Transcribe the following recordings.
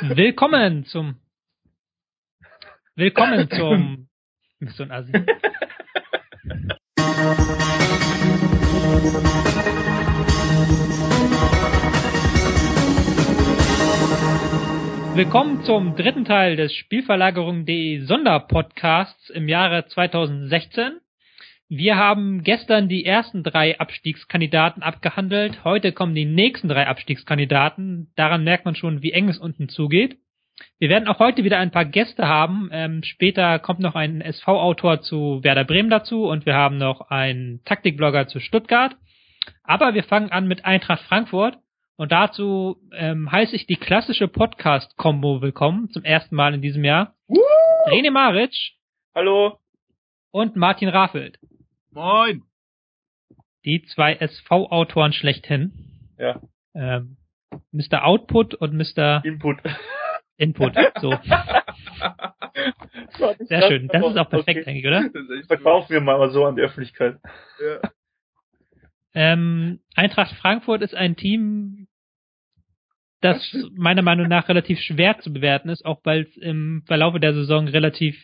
Willkommen zum Willkommen zum so ein Assi. Willkommen zum dritten Teil des Spielverlagerung.de Sonderpodcasts im Jahre 2016. Wir haben gestern die ersten drei Abstiegskandidaten abgehandelt. Heute kommen die nächsten drei Abstiegskandidaten. Daran merkt man schon, wie eng es unten zugeht. Wir werden auch heute wieder ein paar Gäste haben. Ähm, später kommt noch ein SV-Autor zu Werder Bremen dazu und wir haben noch einen Taktikblogger zu Stuttgart. Aber wir fangen an mit Eintracht Frankfurt und dazu ähm, heiße ich die klassische Podcast-Kombo willkommen zum ersten Mal in diesem Jahr. Woo! René Maric Hallo. und Martin Raffelt. Moin. Die zwei SV-Autoren schlechthin. Ja. Ähm, Mr. Output und Mr. Input. Input. So, sehr schön. Das ist auch perfekt, Okay. denke ich, oder? Verkaufen wir mal so an die Öffentlichkeit. Ja. Ähm, Eintracht Frankfurt ist ein Team, das meiner Meinung nach relativ schwer zu bewerten ist, auch weil es im Verlaufe der Saison relativ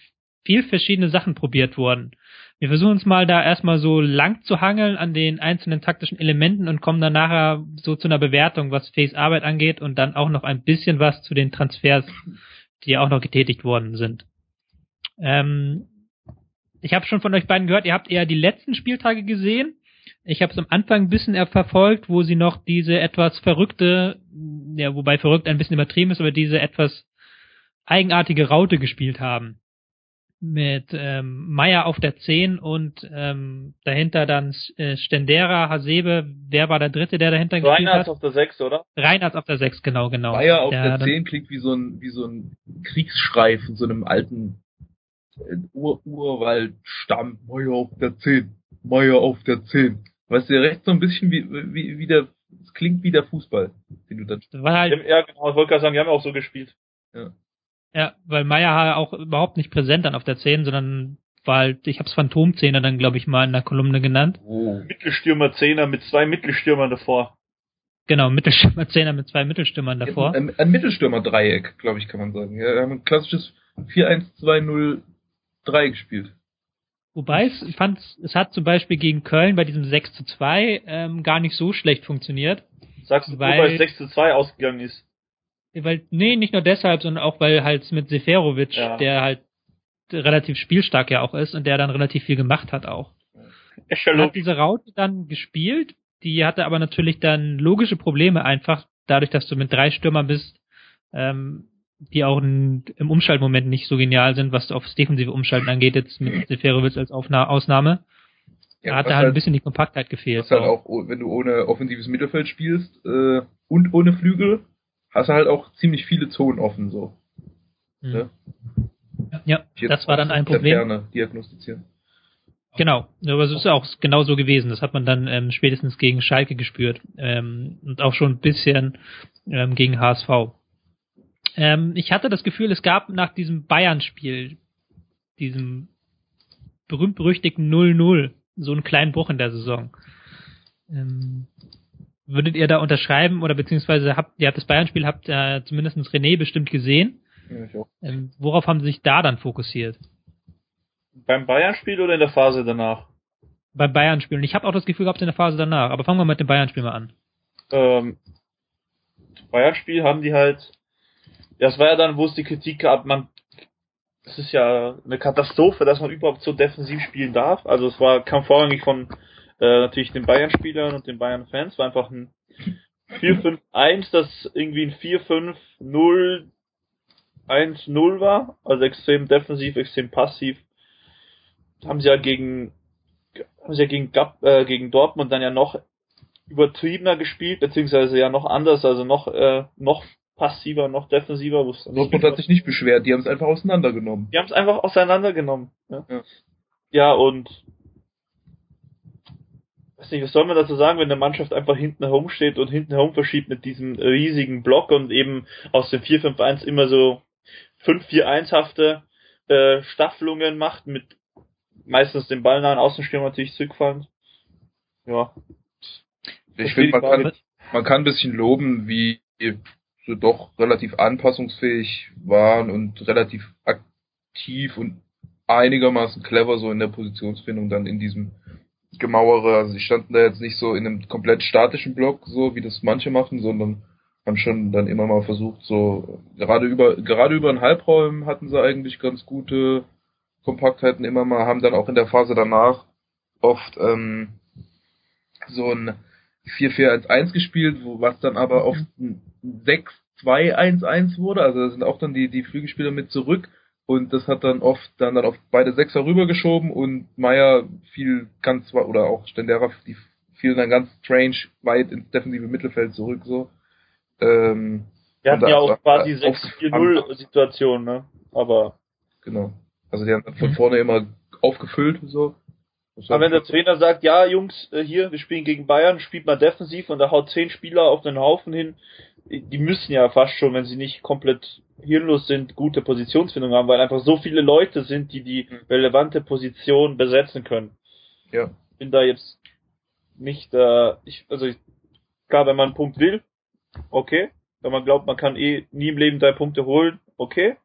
viel verschiedene Sachen probiert wurden. Wir versuchen uns mal da erstmal so lang zu hangeln an den einzelnen taktischen Elementen und kommen dann nachher so zu einer Bewertung, was Face Arbeit angeht und dann auch noch ein bisschen was zu den Transfers, die ja auch noch getätigt worden sind. Ähm, ich habe schon von euch beiden gehört, ihr habt eher die letzten Spieltage gesehen. Ich habe es am Anfang ein bisschen verfolgt, wo sie noch diese etwas verrückte, ja, wobei verrückt ein bisschen übertrieben ist, aber diese etwas eigenartige Raute gespielt haben. Mit ähm, Meier auf der 10 und ähm, dahinter dann äh, Stendera, Hasebe, wer war der dritte, der dahinter gespielt Reinhardt hat? auf der 6, oder? Reinhardt auf der 6, genau, genau. Bayer auf der, dann- 10 klingt wie so ein, wie so ein Kriegsschrei von so einem alten äh, Ur Urwaldstamm. Meier auf der 10. Meier auf der 10. Weißt du, recht so ein bisschen wie, wie, wie der, es klingt wie der Fußball, den du dann Die halt Ja, genau. Ich wollte gerade sagen, die haben auch so gespielt. Ja, weil Meier auch überhaupt nicht präsent dann auf der 10, sondern war halt, ich hab's Phantomzehner dann, glaube ich, mal in der Kolumne genannt. Oh. Mittelstürmer Zehner mit zwei Mittelstürmern davor. Genau, Mittelstürmer Zehner mit zwei Mittelstürmern davor. Ein, ein Mittelstürmer-Dreieck, glaube ich, kann man sagen. Ja, wir haben ein klassisches 4-1-2-0-3 gespielt. Wobei es, ich fand, es hat zum Beispiel gegen Köln bei diesem 6 zu 2 ähm, gar nicht so schlecht funktioniert. Sagst du, Weil- weil es 6 zu 2 ausgegangen ist. Weil, nee, nicht nur deshalb, sondern auch, weil halt mit Seferovic, Ja. der halt relativ spielstark ja auch ist und der dann relativ viel gemacht hat auch. Eschalot. hat diese Raute dann gespielt, die hatte aber natürlich dann logische Probleme einfach, dadurch, dass du mit drei Stürmern bist, ähm, die auch in, im Umschaltmoment nicht so genial sind, was aufs defensive Umschalten angeht, jetzt mit Seferovic als Aufna Ausnahme. Da hat da halt ein bisschen die Kompaktheit gefehlt. was halt auch, wenn du ohne offensives Mittelfeld spielst äh, und ohne Flügel, hast du halt auch ziemlich viele Zonen offen so. Mhm. ne? Ja, das war dann ein Problem. Ferne diagnostizieren. Genau, aber es ist auch genau so gewesen. Das hat man dann ähm, spätestens gegen Schalke gespürt ähm, und auch schon ein bisschen ähm, gegen HSV. Ähm, ich hatte das Gefühl, es gab nach diesem Bayern-Spiel, diesem berühmt-berüchtigten 0-0, so einen kleinen Bruch in der Saison. Würdet ihr da unterschreiben oder beziehungsweise habt ihr habt das Bayern-Spiel, habt äh, zumindest René bestimmt gesehen. Ja. Ähm, worauf haben sie sich da dann fokussiert? Beim Bayern-Spiel oder in der Phase danach? Beim Bayern-Spiel. Und ich habe auch das Gefühl gehabt in der Phase danach. Aber fangen wir mit dem Bayern-Spiel mal an. Ähm, das Bayern-Spiel haben die halt, ja, das war ja dann, wo es die Kritik gab, man, es ist ja eine Katastrophe, dass man überhaupt so defensiv spielen darf. Also es war, kam vorrangig von äh, natürlich den Bayern-Spielern und den Bayern-Fans, war einfach ein 4-5-1, das irgendwie ein 4-5-0 1-0 war, also extrem defensiv, extrem passiv. Haben sie ja gegen haben sie ja gegen, Gab, äh, gegen Dortmund dann ja noch übertriebener gespielt, beziehungsweise ja noch anders, also noch äh, noch passiver, noch defensiver. Dortmund hat sich nicht beschwert, die haben es einfach auseinandergenommen. die haben es einfach auseinandergenommen. Ja, Ja. ja und nicht, was soll man dazu sagen, wenn eine Mannschaft einfach hinten herumsteht und hinten herum verschiebt mit diesem riesigen Block und eben aus dem 4-5-1 immer so 5-4-1-hafte äh, Staffelungen macht mit meistens den ballnahen Außenstürmer natürlich zurückfallend. Ja. Ich finde, man kann, man kann ein bisschen loben, wie so doch relativ anpassungsfähig waren und relativ aktiv und einigermaßen clever so in der Positionsfindung dann in diesem Gemauere. Also sie standen da jetzt nicht so in einem komplett statischen Block, so wie das manche machen, sondern haben schon dann immer mal versucht, so gerade über gerade über einen Halbraum hatten sie eigentlich ganz gute Kompaktheiten immer mal, haben dann auch in der Phase danach oft ähm, so ein 4-4-1-1 gespielt, wo was dann aber oft ein 6-2-1-1 wurde. Also da sind auch dann die, die Flügelspieler mit zurück und das hat dann oft dann, dann auf beide Sechser rübergeschoben und Meier fiel ganz oder auch Stendera, die fielen dann ganz strange weit ins defensive Mittelfeld zurück so. Ähm, Wir hatten ja auch quasi 6-4-0 Situation, ne? Aber. Genau. Also die haben dann von mhm. vorne immer aufgefüllt so. Aber wenn der Trainer sagt, ja Jungs, äh, hier, wir spielen gegen Bayern, spielt mal defensiv und da haut zehn Spieler auf den Haufen hin, die müssen ja fast schon, wenn sie nicht komplett hirnlos sind, gute Positionsfindung haben, weil einfach so viele Leute sind, die die mhm. relevante Position besetzen können. Ja. Bin da jetzt nicht, äh, ich, also ich, klar, wenn man einen Punkt will, okay. Wenn man glaubt, man kann eh nie im Leben drei Punkte holen, okay.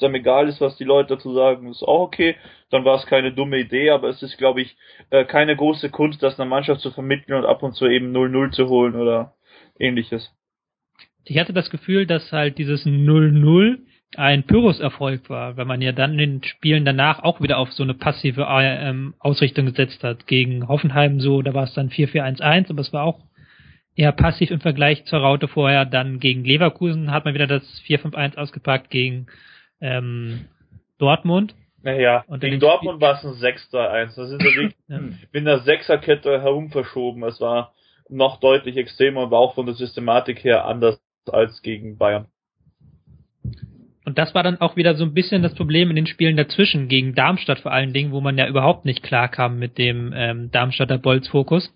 Wenn einem egal ist, was die Leute dazu sagen, ist auch okay. Dann war es keine dumme Idee, aber es ist, glaube ich, äh, keine große Kunst, das einer Mannschaft zu vermitteln und ab und zu eben 0-0 zu holen oder ähnliches. Ich hatte das Gefühl, dass halt dieses 0-0 ein Pyrrhus-Erfolg war, weil man ja dann in den Spielen danach auch wieder auf so eine passive ähm, Ausrichtung gesetzt hat. Gegen Hoffenheim so, da war es dann 4-4-1-1, aber es war auch eher passiv im Vergleich zur Raute vorher. Dann gegen Leverkusen hat man wieder das 4-5-1 ausgepackt gegen ähm, Dortmund. Naja, und gegen Dortmund war es ein 6-1. Das ist ja wirklich ja. mit einer Sechserkette herum verschoben. Es war noch deutlich extremer, aber auch von der Systematik her anders als gegen Bayern. Und das war dann auch wieder so ein bisschen das Problem in den Spielen dazwischen, gegen Darmstadt vor allen Dingen, wo man ja überhaupt nicht klar kam mit dem ähm, Darmstadter Bolzfokus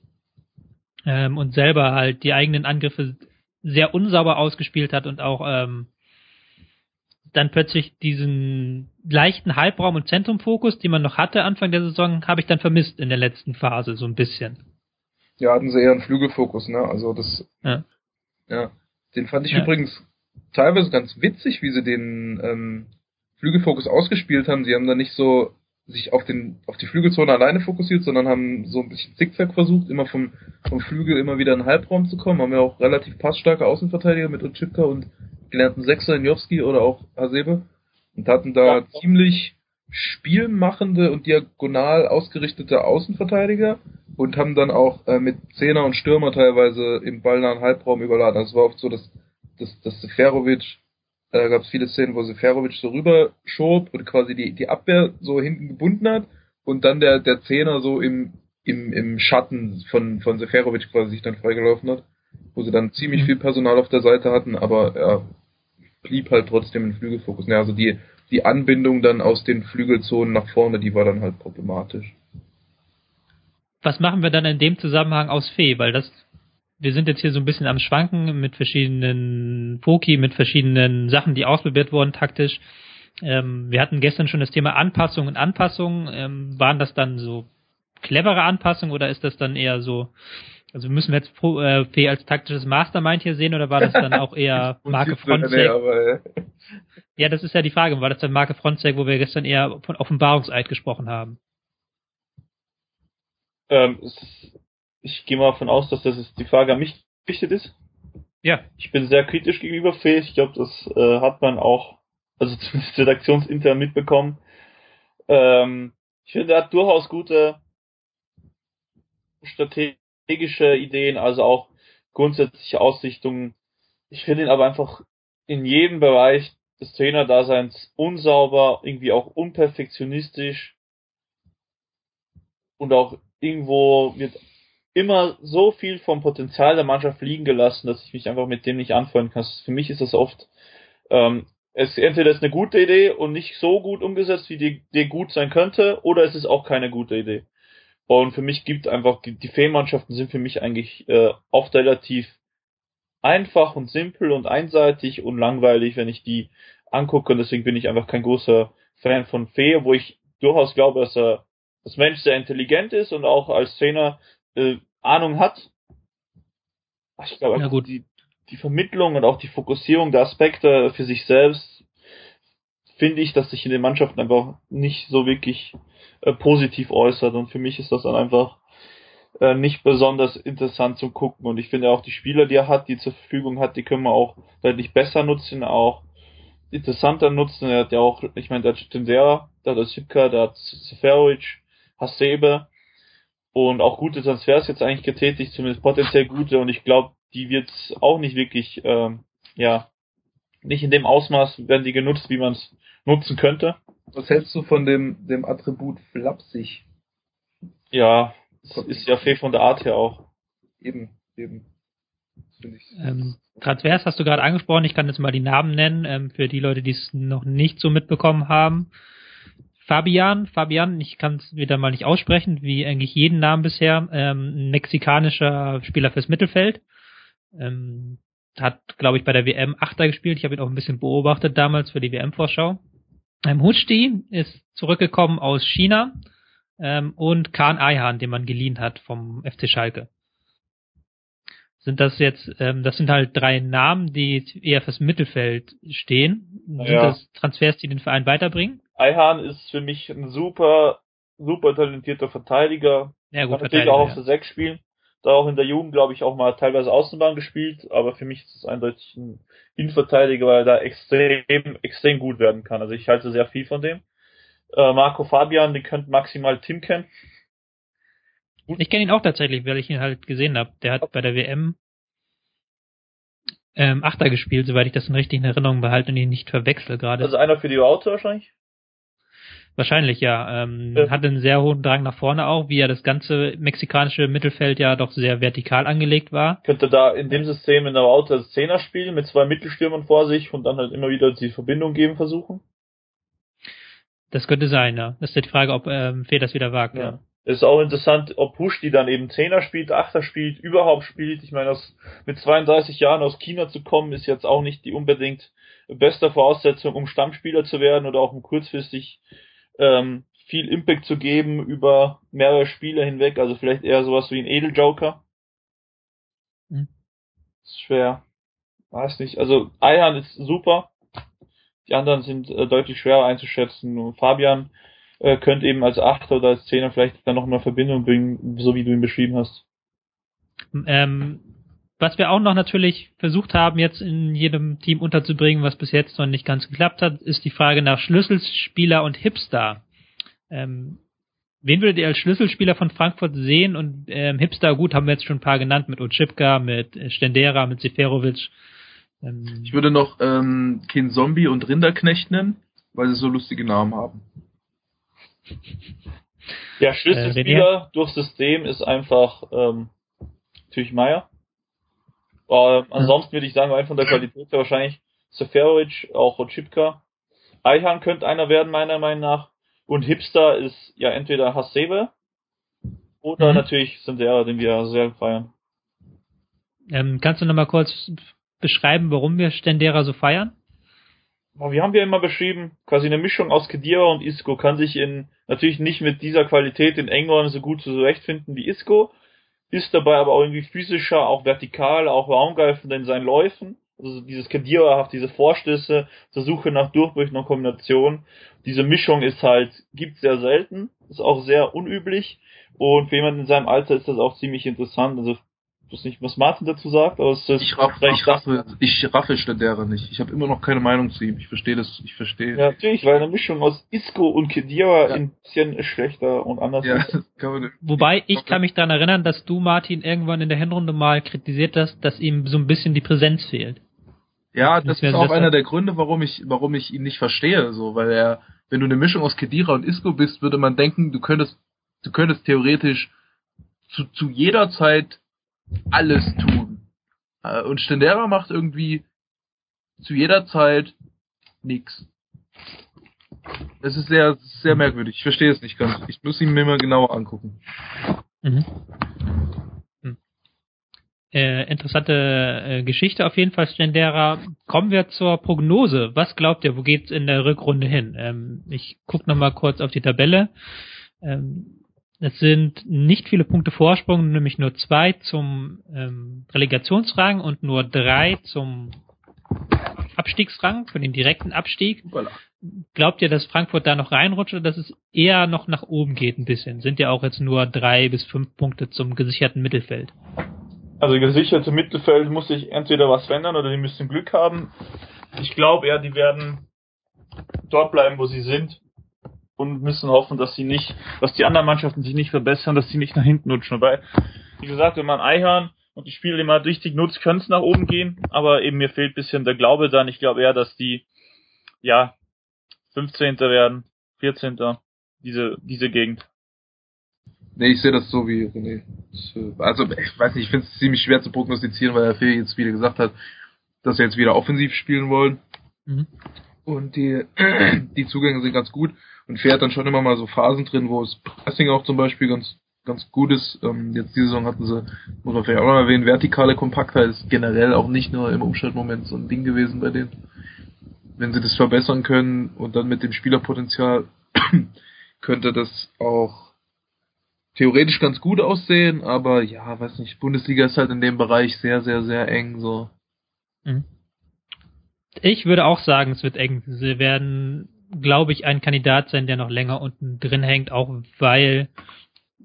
ähm, und selber halt die eigenen Angriffe sehr unsauber ausgespielt hat und auch ähm, dann plötzlich diesen leichten Halbraum- und Zentrumfokus, den man noch hatte Anfang der Saison, habe ich dann vermisst in der letzten Phase so ein bisschen. Ja, hatten sie eher einen Flügelfokus, ne? Also das. Ja. ja. Den fand ich ja. übrigens teilweise ganz witzig, wie sie den ähm, Flügelfokus ausgespielt haben. Sie haben da nicht so sich auf den auf die Flügelzone alleine fokussiert, sondern haben so ein bisschen Zickzack versucht, immer vom, vom Flügel immer wieder in den Halbraum zu kommen. Haben ja auch relativ passstarke Außenverteidiger mit Utschipka und gelernten Sechser in Jowski oder auch Hasebe und hatten da ja. ziemlich spielmachende und diagonal ausgerichtete Außenverteidiger und haben dann auch äh, mit Zehner und Stürmer teilweise im ballnahen Halbraum überladen. Also es war oft so, dass, dass, dass Seferovic da gab es viele Szenen, wo Seferovic so rüberschob und quasi die, die Abwehr so hinten gebunden hat und dann der, der Zehner so im, im, im Schatten von, von Seferovic quasi sich dann freigelaufen hat, wo sie dann ziemlich mhm. viel Personal auf der Seite hatten, aber er blieb halt trotzdem im Flügelfokus. Ja, also die, die Anbindung dann aus den Flügelzonen nach vorne, die war dann halt problematisch. Was machen wir dann in dem Zusammenhang aus Fee? Weil das wir sind jetzt hier so ein bisschen am Schwanken mit verschiedenen Foki, mit verschiedenen Sachen, die ausprobiert wurden taktisch. Ähm, wir hatten gestern schon das Thema Anpassung und Anpassung. Ähm, waren das dann so clevere Anpassungen oder ist das dann eher so, also müssen wir jetzt Pro, äh, Fee als taktisches Mastermind hier sehen oder war das dann auch eher Marke Frontsec? ja, das ist ja die Frage. War das dann Marke Frontsec, wo wir gestern eher von Offenbarungseid gesprochen haben? Ähm, ich gehe mal davon aus, dass das ist die Frage an mich gerichtet ist. Ja. Ich bin sehr kritisch gegenüber Fähig. Ich glaube, das äh, hat man auch, also zumindest redaktionsintern mitbekommen. Ähm, ich finde, er hat durchaus gute strategische Ideen, also auch grundsätzliche Ausrichtungen. Ich finde ihn aber einfach in jedem Bereich des Trainerdaseins unsauber, irgendwie auch unperfektionistisch und auch irgendwo wird immer so viel vom Potenzial der Mannschaft liegen gelassen, dass ich mich einfach mit dem nicht anfreunden kann. Für mich ist das oft, ähm, es entweder ist eine gute Idee und nicht so gut umgesetzt, wie die Idee gut sein könnte, oder es ist auch keine gute Idee. Und für mich gibt einfach, die Feenmannschaften sind für mich eigentlich äh, oft relativ einfach und simpel und einseitig und langweilig, wenn ich die angucke. Und deswegen bin ich einfach kein großer Fan von Fee, wo ich durchaus glaube, dass er das Mensch sehr intelligent ist und auch als Trainer äh, Ahnung hat. Ich glaube, ja. Die, die Vermittlung und auch die Fokussierung der Aspekte für sich selbst finde ich, dass sich in den Mannschaften einfach nicht so wirklich äh, positiv äußert. Und für mich ist das dann einfach äh, nicht besonders interessant zum gucken. Und ich finde auch die Spieler, die er hat, die zur Verfügung hat, die können wir auch deutlich besser nutzen, auch interessanter nutzen. Er hat ja auch, ich meine, der hat Tendera, der hat Sipka, der hat Seferovic, Hasebe. Und auch gute Transfers jetzt eigentlich getätigt, zumindest potenziell gute. Und ich glaube, die wird auch nicht wirklich, ähm, ja, nicht in dem Ausmaß werden die genutzt, wie man es nutzen könnte. Was hältst du von dem, dem Attribut flapsig? Ja, ist ja viel von der Art her auch. Eben, eben. Ähm, Transfers hast du gerade angesprochen, ich kann jetzt mal die Namen nennen, ähm, für die Leute, die es noch nicht so mitbekommen haben. Fabian, Fabian, ich kann es wieder mal nicht aussprechen, wie eigentlich jeden Namen bisher, ähm, ein mexikanischer Spieler fürs Mittelfeld. Ähm, hat, glaube ich, bei der WM Achter gespielt. Ich habe ihn auch ein bisschen beobachtet damals für die WM-Vorschau. Ähm, Huchti ist zurückgekommen aus China ähm, und Kahn Eihan, den man geliehen hat vom FC Schalke. Sind das jetzt, ähm, das sind halt drei Namen, die eher fürs Mittelfeld stehen. Sind Ja. das Transfers, die den Verein weiterbringen? Eihan ist für mich ein super, super talentierter Verteidiger. Ja, gut, Kann natürlich auch auf Verteidiger, der 6 spielen. Da auch in der Jugend, glaube ich, auch mal teilweise Außenbahn gespielt, aber für mich ist es eindeutig ein Innenverteidiger, weil er da extrem, extrem gut werden kann. Also ich halte sehr viel von dem. Äh, Marco Fabian, den könnte maximal Tim kennen. Ich kenne ihn auch tatsächlich, weil ich ihn halt gesehen habe. Der hat bei der WM ähm, Achter gespielt, soweit ich das in richtigen Erinnerungen behalte und ihn nicht verwechsel gerade. Also einer für die Auto wahrscheinlich. Wahrscheinlich, ja. Ähm, Ja. Hat einen sehr hohen Drang nach vorne auch, wie ja das ganze mexikanische Mittelfeld ja doch sehr vertikal angelegt war. Könnte da in dem System in der Auto als Zehner spielen, mit zwei Mittelstürmern vor sich und dann halt immer wieder die Verbindung geben versuchen. Das könnte sein, ja. Das ist die Frage, ob ähm, Fee das wieder wagt. Ja. Es ist auch interessant, ob Push die dann eben Zehner spielt, Achter spielt, überhaupt spielt. Ich meine, aus, mit 32 Jahren aus China zu kommen, ist jetzt auch nicht die unbedingt beste Voraussetzung, um Stammspieler zu werden oder auch um kurzfristig ähm, viel Impact zu geben über mehrere Spiele hinweg. Also vielleicht eher sowas wie ein Edeljoker. Hm. Ist schwer. Weiß nicht. Also Eihan ist super. Die anderen sind äh, deutlich schwerer einzuschätzen. Und Fabian äh, könnte eben als Achter oder als Zehner vielleicht dann noch mal Verbindung bringen, so wie du ihn beschrieben hast. Ähm, was wir auch noch natürlich versucht haben, jetzt in jedem Team unterzubringen, was bis jetzt noch nicht ganz geklappt hat, ist die Frage nach Schlüsselspieler und Hipster. Ähm, wen würdet ihr als Schlüsselspieler von Frankfurt sehen? Und ähm, Hipster, gut, haben wir jetzt schon ein paar genannt, mit Otschipka, mit äh, Stendera, mit Seferovic. Ähm, Ich würde noch ähm, Kin Zombie und Rinderknecht nennen, weil sie so lustige Namen haben. Ja, Schlüsselspieler durchs System ist einfach ähm, natürlich Ähm, ansonsten würde ich sagen, rein von der Qualität her wahrscheinlich Seferovic, auch Ochipka. Eihan könnte einer werden, meiner Meinung nach. Und Hipster ist ja entweder Hasebe oder Mhm. natürlich Sindera, den wir sehr feiern. ähm, kannst du noch mal kurz beschreiben, warum wir Stendera so feiern? Wir haben ja immer beschrieben, quasi eine Mischung aus Kedira und Isco kann sich in, natürlich nicht mit dieser Qualität in England so gut zurechtfinden wie Isco, ist dabei aber auch irgendwie physischer, auch vertikal, auch raumgreifender in seinen Läufen. Also dieses Kedira-haft, diese Vorstöße, zur Suche nach Durchbrüchen und Kombination. Diese Mischung ist halt, gibt sehr selten, ist auch sehr unüblich und für jemanden in seinem Alter ist das auch ziemlich interessant. Also weiß nicht, was Martin dazu sagt, aber es ist Ich, raff, ich raffe, ich raffe Stendera nicht. Ich habe immer noch keine Meinung zu ihm. Ich verstehe das, ich verstehe. Ja, natürlich, weil eine Mischung aus Isco und Kedira Ja. ein bisschen schlechter und anders Ja, ist. das kann man, Wobei ich kann mich daran erinnern, dass du Martin irgendwann in der Hinrunde mal kritisiert hast, dass ihm so ein bisschen die Präsenz fehlt. ja, das ist auch einer der Gründe, warum ich, warum ich ihn nicht verstehe, so, weil er, wenn du eine Mischung aus Kedira und Isco bist, würde man denken, du könntest, du könntest theoretisch zu, zu jeder Zeit alles tun. Äh, Und Stendera macht irgendwie zu jeder Zeit nix. Es ist sehr, sehr merkwürdig. Ich verstehe es nicht ganz. Ich muss ihn mir mal genauer angucken. Mhm. Hm. Äh, interessante äh, Geschichte auf jeden Fall, Stendera. Kommen wir zur Prognose. Was glaubt ihr, wo geht's in der Rückrunde hin? Ähm, ich gucke noch mal kurz auf die Tabelle. Ähm, Es sind nicht viele Punkte Vorsprung, nämlich nur zwei zum ähm, Relegationsrang und nur drei zum Abstiegsrang, für den direkten Abstieg. Voilà. Glaubt ihr, dass Frankfurt da noch reinrutscht oder dass es eher noch nach oben geht ein bisschen? Sind ja auch jetzt nur drei bis fünf Punkte zum gesicherten Mittelfeld. Also gesicherte Mittelfeld muss sich entweder was verändern oder die müssen Glück haben. Ich glaube eher, die werden dort bleiben, wo sie sind und müssen hoffen, dass sie nicht, dass die anderen Mannschaften sich nicht verbessern, dass sie nicht nach hinten rutschen. Weil, wie gesagt, wenn man Eihahn und die Spiele immer richtig nutzt, können es nach oben gehen, aber eben mir fehlt bisschen der Glaube dann. Ich glaube eher, dass die, ja, 15. werden, 14. Diese, diese Gegend. Nee, ich sehe das so wie René. Äh, Also, ich weiß nicht, ich finde es ziemlich schwer zu prognostizieren, weil der Phil jetzt wieder gesagt hat, dass wir jetzt wieder offensiv spielen wollen. Mhm. Und die, die Zugänge sind ganz gut. Und hat dann schon immer mal so Phasen drin, wo es Pressing auch zum Beispiel ganz, ganz gut ist. Ähm, jetzt diese Saison hatten sie, muss man vielleicht auch noch erwähnen, vertikale Kompaktheit ist generell auch nicht nur im Umschaltmoment so ein Ding gewesen bei denen. Wenn sie das verbessern können und dann mit dem Spielerpotenzial könnte das auch theoretisch ganz gut aussehen, aber ja, weiß nicht, Bundesliga ist halt in dem Bereich sehr, sehr, sehr eng, so. Mhm. Ich würde auch sagen, es wird eng. Sie werden, glaube ich, ein Kandidat sein, der noch länger unten drin hängt, auch weil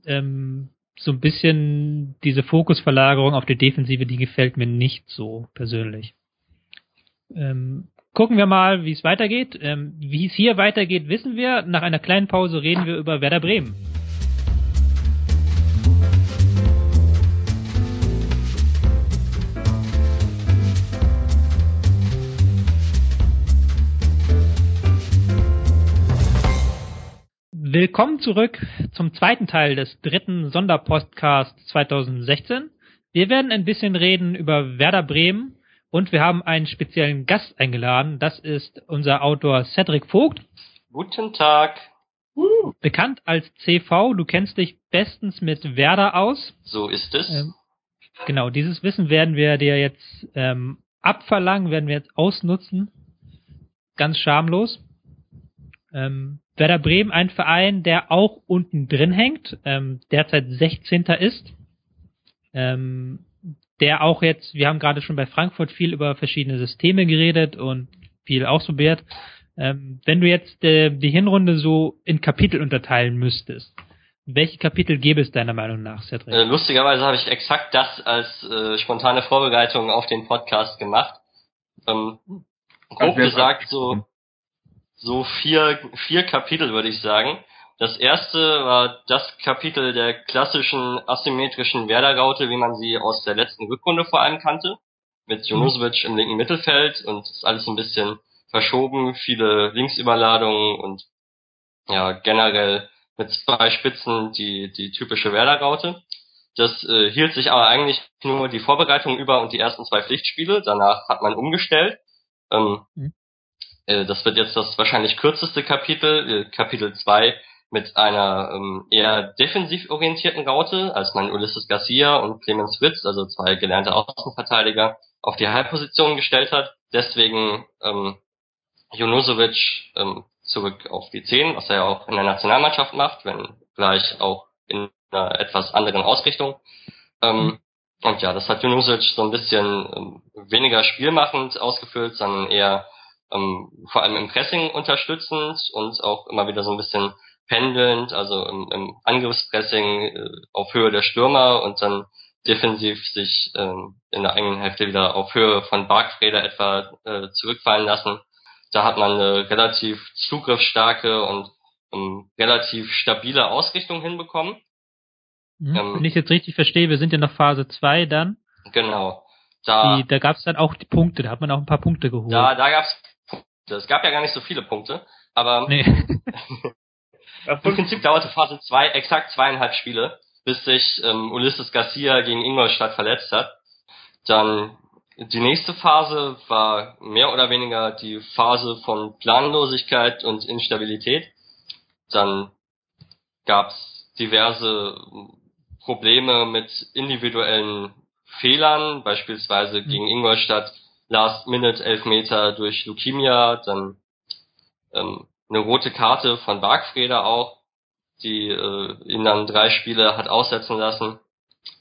ähm, so ein bisschen diese Fokusverlagerung auf die Defensive, die gefällt mir nicht so persönlich. Ähm, gucken wir mal, wie es weitergeht. Ähm, wie es hier weitergeht, wissen wir. Nach einer kleinen Pause reden wir über Werder Bremen. Willkommen zurück zum zweiten Teil des dritten Sonderpostcasts 2016. Wir werden ein bisschen reden über Werder Bremen und wir haben einen speziellen Gast eingeladen. Das ist unser Autor Cedric Vogt, Guten Tag. bekannt als CV. Du kennst dich bestens mit Werder aus. So ist es. Ähm, genau, dieses Wissen werden wir dir jetzt ähm, abverlangen, werden wir jetzt ausnutzen. Ganz schamlos. Ähm, Werder Bremen, ein Verein, der auch unten drin hängt, ähm, derzeit 16. ist, ähm, der auch jetzt, wir haben gerade schon bei Frankfurt viel über verschiedene Systeme geredet und viel ausprobiert. Ähm, wenn du jetzt äh, die Hinrunde so in Kapitel unterteilen müsstest, welche Kapitel gäbe es deiner Meinung nach, Cedric? Äh, lustigerweise habe ich exakt das als äh, spontane Vorbereitung auf den Podcast gemacht. Ähm, grob gesagt so so vier vier Kapitel würde ich sagen. Das erste war das Kapitel der klassischen asymmetrischen Werder-Raute, wie man sie aus der letzten Rückrunde vor allem kannte, mit Junusovic im linken Mittelfeld und ist alles ein bisschen verschoben, viele Linksüberladungen und ja generell mit zwei Spitzen die die typische Werder-Raute. Das äh, hielt sich aber eigentlich nur die Vorbereitung über und die ersten zwei Pflichtspiele. Danach hat man umgestellt. Ähm, Mhm. Äh, das wird jetzt das wahrscheinlich kürzeste Kapitel, äh, Kapitel 2, mit einer ähm, eher defensiv orientierten Raute, als man Ulysses Garcia und Clemens Fritz, also zwei gelernte Außenverteidiger, auf die Halbposition gestellt hat. Deswegen ähm, Junusovic ähm, zurück auf die 10, was er ja auch in der Nationalmannschaft macht, wenn gleich auch in einer etwas anderen Ausrichtung. Ähm, und ja, das hat Junusic so ein bisschen ähm, weniger spielmachend ausgefüllt, sondern eher ähm, vor allem im Pressing unterstützend und auch immer wieder so ein bisschen pendelnd, also im, im Angriffspressing äh, auf Höhe der Stürmer und dann defensiv sich ähm, in der eigenen Hälfte wieder auf Höhe von Barkfreder etwa äh, zurückfallen lassen. Da hat man eine relativ zugriffsstarke und ähm, relativ stabile Ausrichtung hinbekommen. Mhm. ähm, Wenn ich jetzt richtig verstehe, wir sind ja noch Phase 2 dann. Genau. Da, Die, da gab es dann auch die Punkte, da hat man auch ein paar Punkte geholt. da, da gab's Punkte. Es gab ja gar nicht so viele Punkte, aber nee. Im Prinzip dauerte Phase 2 exakt zweieinhalb Spiele, bis sich ähm, Ulysses Garcia gegen Ingolstadt verletzt hat. Dann die nächste Phase war mehr oder weniger die Phase von Planlosigkeit und Instabilität. Dann gab's diverse Probleme mit individuellen Fehlern, beispielsweise Mhm. gegen Ingolstadt Last-Minute Elfmeter durch Leukemia, dann ähm, eine rote Karte von Bargfreder auch. die äh, ihn dann drei Spiele hat aussetzen lassen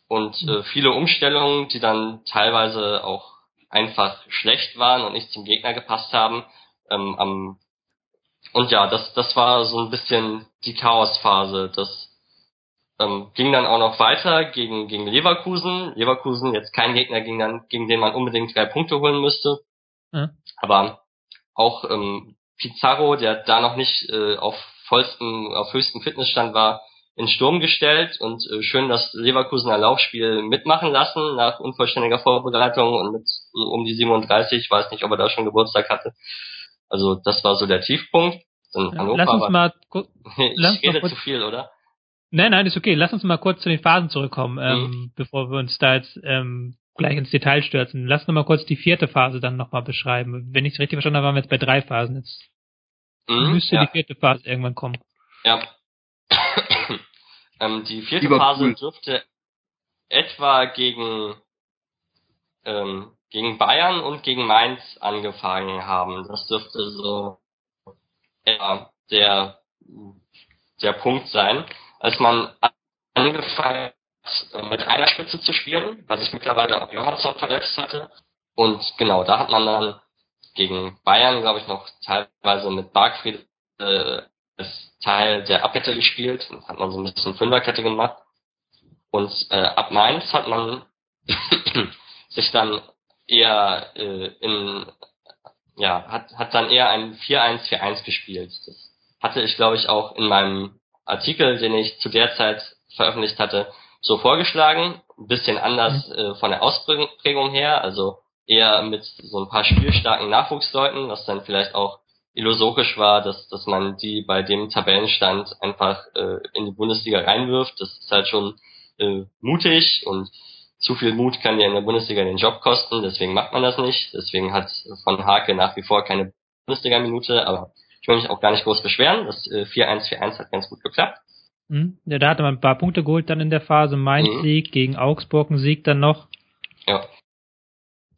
und äh, viele Umstellungen, die dann teilweise auch einfach schlecht waren und nicht zum Gegner gepasst haben. Ähm, am, und ja, das, das war so ein bisschen die Chaosphase. Das ähm, ging dann auch noch weiter gegen, gegen Leverkusen. Leverkusen jetzt kein Gegner, gegen, dann, gegen den man unbedingt drei Punkte holen müsste. Mhm. Aber auch ähm, Pizarro, der da noch nicht äh, auf vollstem, auf höchstem Fitnessstand war, in Sturm gestellt und äh, schön das Leverkusener Laufspiel mitmachen lassen nach unvollständiger Vorbereitung und mit so um die 37, ich weiß nicht, ob er da schon Geburtstag hatte. Also das war so der Tiefpunkt. Dann Hannover lass uns mal ich rede zu viel, oder? Nein, nein, ist okay. Lass uns mal kurz zu den Phasen zurückkommen, ähm, mhm. bevor wir uns da jetzt ähm, gleich ins Detail stürzen. Lass uns mal kurz die vierte Phase dann nochmal beschreiben. Wenn ich es richtig verstanden habe, waren wir jetzt bei drei Phasen. Jetzt mhm, müsste ja. die vierte Phase irgendwann kommen. Ja, ähm, die vierte Lieber Phase cool. dürfte etwa gegen, ähm, gegen Bayern und gegen Mainz angefangen haben. Das dürfte so der, der Punkt sein, als man angefangen hat, mit einer Spitze zu spielen, was ich mittlerweile auch Johansson verletzt hatte. Und genau, da hat man dann gegen Bayern, glaube ich, noch teilweise mit Bargfried äh, ist Teil der Abkette gespielt, und hat man so ein bisschen Fünferkette gemacht. Und äh, ab Mainz hat man sich dann eher äh, in ja, hat, hat dann eher ein 4-1-4-1 gespielt. Das hatte ich, glaube ich, auch in meinem Artikel, den ich zu der Zeit veröffentlicht hatte, so vorgeschlagen. Ein bisschen anders mhm. äh, von der Ausprägung her, also eher mit so ein paar spielstarken Nachwuchsleuten, was dann vielleicht auch illusorisch war, dass, dass man die bei dem Tabellenstand einfach äh, in die Bundesliga reinwirft. Das ist halt schon äh, mutig und zu viel Mut kann ja in der Bundesliga den Job kosten, deswegen macht man das nicht. Deswegen hat von Hake nach wie vor keine Bundesliga-Minute, aber ich will mich auch gar nicht groß beschweren. Das äh, 4-1-4-1 hat ganz gut geklappt. Mhm. Ja, da hatte man ein paar Punkte geholt dann in der Phase. Mainz mhm. Sieg gegen Augsburg ein Sieg dann noch. Ja.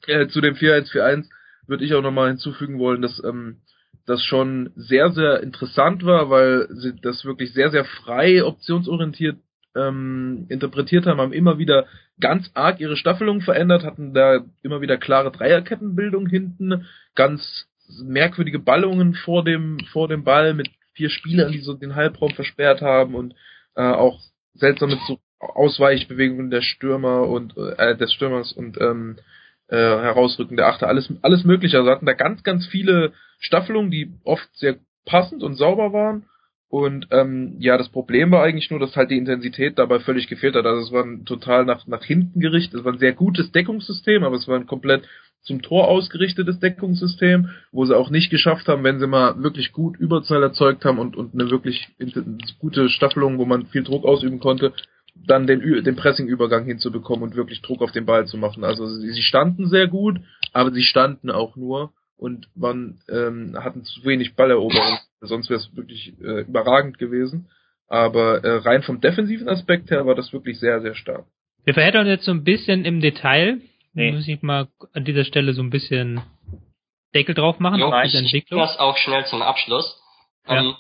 ja zu dem 4-1-4-1 würde ich auch nochmal hinzufügen wollen, dass ähm, das schon sehr, sehr interessant war, weil sie das wirklich sehr, sehr frei, optionsorientiert ähm, interpretiert haben, haben immer wieder ganz arg ihre Staffelung verändert, hatten da immer wieder klare Dreierkettenbildung hinten, ganz merkwürdige Ballungen vor dem, vor dem Ball mit vier Spielern, die so den Halbraum versperrt haben und äh, auch seltsame Ausweichbewegungen der Stürmer und äh, des Stürmers und ähm, äh, Herausrücken der Achter, alles, alles mögliche. Also hatten da ganz, ganz viele Staffelungen, die oft sehr passend und sauber waren. Und ähm, ja, das Problem war eigentlich nur, dass halt die Intensität dabei völlig gefehlt hat. Also es war ein total nach, nach hinten gerichtet, es war ein sehr gutes Deckungssystem, aber es war ein komplett zum Tor ausgerichtetes Deckungssystem, wo sie auch nicht geschafft haben, wenn sie mal wirklich gut Überzahl erzeugt haben und, und eine wirklich gute Staffelung, wo man viel Druck ausüben konnte, dann den, den Pressing-Übergang hinzubekommen und wirklich Druck auf den Ball zu machen. Also sie, sie standen sehr gut, aber sie standen auch nur und waren, ähm, hatten zu wenig Balleroberung. Sonst wäre es wirklich äh, überragend gewesen. Aber äh, rein vom defensiven Aspekt her war das wirklich sehr, sehr stark. Wir verhättern jetzt so ein bisschen im Detail. Nee. Muss ich mal an dieser Stelle so ein bisschen Deckel drauf machen. Jo, auf diese Entwicklung. das auch schnell zum Abschluss. Ja. Ähm,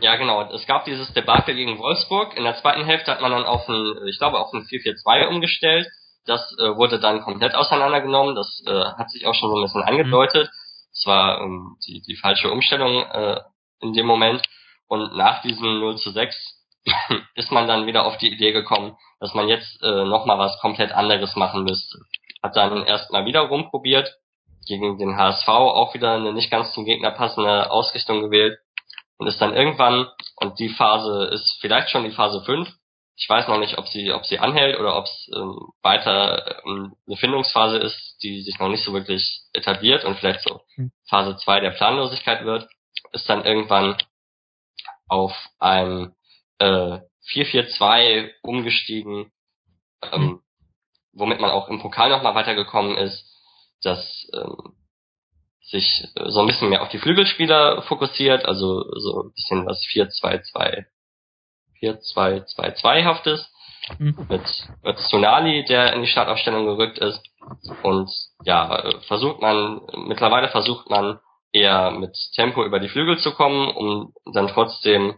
ja, genau. Es gab dieses Debakel gegen Wolfsburg. In der zweiten Hälfte hat man dann auf ein, ich glaube, auf ein 4-4-2 umgestellt. Das äh, wurde dann komplett auseinandergenommen. Das äh, hat sich auch schon so ein bisschen angedeutet. Es war ähm, die, die falsche Umstellung äh, in dem Moment. Und nach diesem 0 zu 6 ist man dann wieder auf die Idee gekommen, dass man jetzt äh, nochmal was komplett anderes machen müsste. Hat dann erstmal wieder rumprobiert, gegen den HSV auch wieder eine nicht ganz zum Gegner passende Ausrichtung gewählt und ist dann irgendwann, und die Phase ist vielleicht schon die Phase 5, ich weiß noch nicht, ob sie, ob sie anhält oder ob es ähm, weiter ähm, eine Findungsphase ist, die sich noch nicht so wirklich etabliert und vielleicht so hm. Phase 2 der Planlosigkeit wird, ist dann irgendwann auf ein äh, 4-4-2 umgestiegen, ähm, hm. womit man auch im Pokal nochmal weitergekommen ist, dass ähm, sich äh, so ein bisschen mehr auf die Flügelspieler fokussiert, also so ein bisschen was 4-2-2 4-2-2-2-haftes mhm. mit, mit Tsunali, der in die Startaufstellung gerückt ist. Und ja, versucht man, mittlerweile versucht man eher mit Tempo über die Flügel zu kommen, um dann trotzdem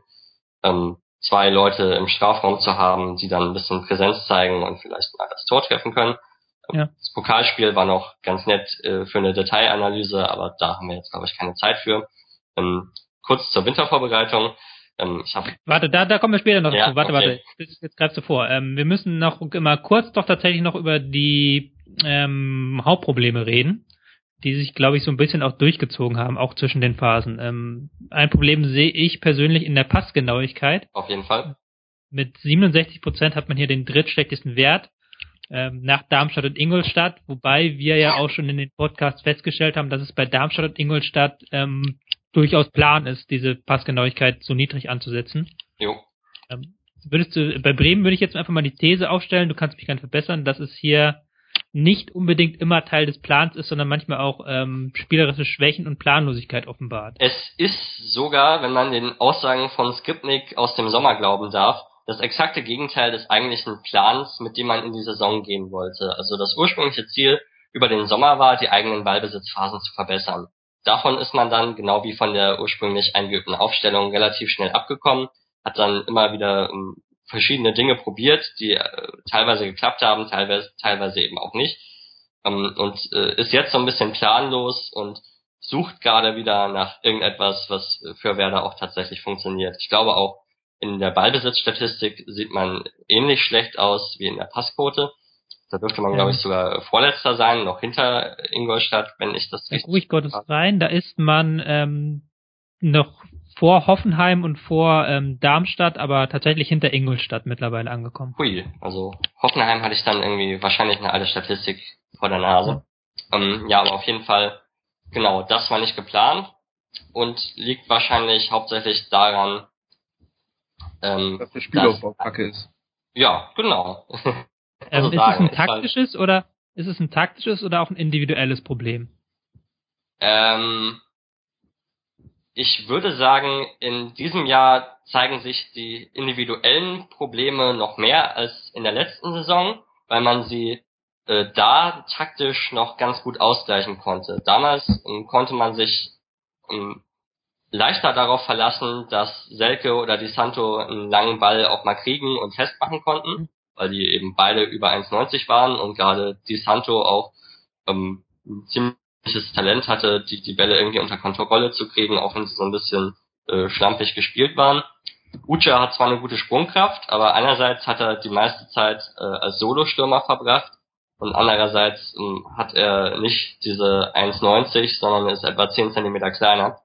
ähm, zwei Leute im Strafraum zu haben, die dann ein bisschen Präsenz zeigen und vielleicht mal das Tor treffen können. Ja. Das Pokalspiel war noch ganz nett äh, für eine Detailanalyse, aber da haben wir jetzt, glaube ich, keine Zeit für. Ähm, kurz zur Wintervorbereitung. Ähm, hab, Warte, da, da kommen wir später noch Ja, zu. Warte, okay. warte. Das ist jetzt greifst du vor. Ähm, wir müssen noch immer kurz doch tatsächlich noch über die ähm, Hauptprobleme reden, die sich, glaube ich, so ein bisschen auch durchgezogen haben, auch zwischen den Phasen. Ähm, ein Problem sehe ich persönlich in der Passgenauigkeit. auf jeden Fall. Mit 67 Prozent hat man hier den drittschlechtesten Wert ähm, nach Darmstadt und Ingolstadt, wobei wir ja auch schon in den Podcasts festgestellt haben, dass es bei Darmstadt und Ingolstadt ähm, durchaus Plan ist, diese Passgenauigkeit so niedrig anzusetzen. Jo. Ähm, würdest du, bei Bremen würde ich jetzt einfach mal die These aufstellen, du kannst mich gerne verbessern, dass es hier nicht unbedingt immer Teil des Plans ist, sondern manchmal auch ähm, spielerische Schwächen und Planlosigkeit offenbart. Es ist sogar, wenn man den Aussagen von Skripnik aus dem Sommer glauben darf, das exakte Gegenteil des eigentlichen Plans, mit dem man in die Saison gehen wollte. Also das ursprüngliche Ziel über den Sommer war, die eigenen Ballbesitzphasen zu verbessern. Davon ist man dann, genau wie von der ursprünglich eingeübten Aufstellung, relativ schnell abgekommen, hat dann immer wieder ähm, verschiedene Dinge probiert, die äh, teilweise geklappt haben, teilweise, teilweise eben auch nicht. Ähm, und äh, ist jetzt so ein bisschen planlos und sucht gerade wieder nach irgendetwas, was für Werder auch tatsächlich funktioniert. Ich glaube auch in der Ballbesitzstatistik sieht man ähnlich schlecht aus wie in der Passquote. Da dürfte man, Ja. glaube ich, sogar Vorletzter sein, noch hinter Ingolstadt, wenn ich das richtig ruhig Gottes rein, da ist man ähm, noch vor Hoffenheim und vor ähm, Darmstadt, aber tatsächlich hinter Ingolstadt mittlerweile angekommen. Hui, also Hoffenheim hatte ich dann irgendwie wahrscheinlich eine alte Statistik vor der Nase. Ähm, ja, aber auf jeden Fall, genau, das war nicht geplant und liegt wahrscheinlich hauptsächlich daran, ähm, Dass der Spielaufbau kacke ist. ja, genau. Ähm, Also ist es sagen, ein ist halt- taktisches oder ist es ein taktisches oder auch ein individuelles Problem? Ähm, ich würde sagen, in diesem Jahr zeigen sich die individuellen Probleme noch mehr als in der letzten Saison, weil man sie äh, da taktisch noch ganz gut ausgleichen konnte. Damals ähm, konnte man sich ähm, leichter darauf verlassen, dass Selke oder Di Santo einen langen Ball auch mal kriegen und festmachen konnten, weil die eben beide über 1,90 waren und gerade Di Santo auch ähm, ein ziemliches Talent hatte, die, die Bälle irgendwie unter Kontrolle zu kriegen, auch wenn sie so ein bisschen äh, schlampig gespielt waren. Ucha hat zwar eine gute Sprungkraft, aber einerseits hat er die meiste Zeit äh, als Solostürmer verbracht und andererseits ähm, hat er nicht diese 1,90, sondern ist etwa 10 Zentimeter kleiner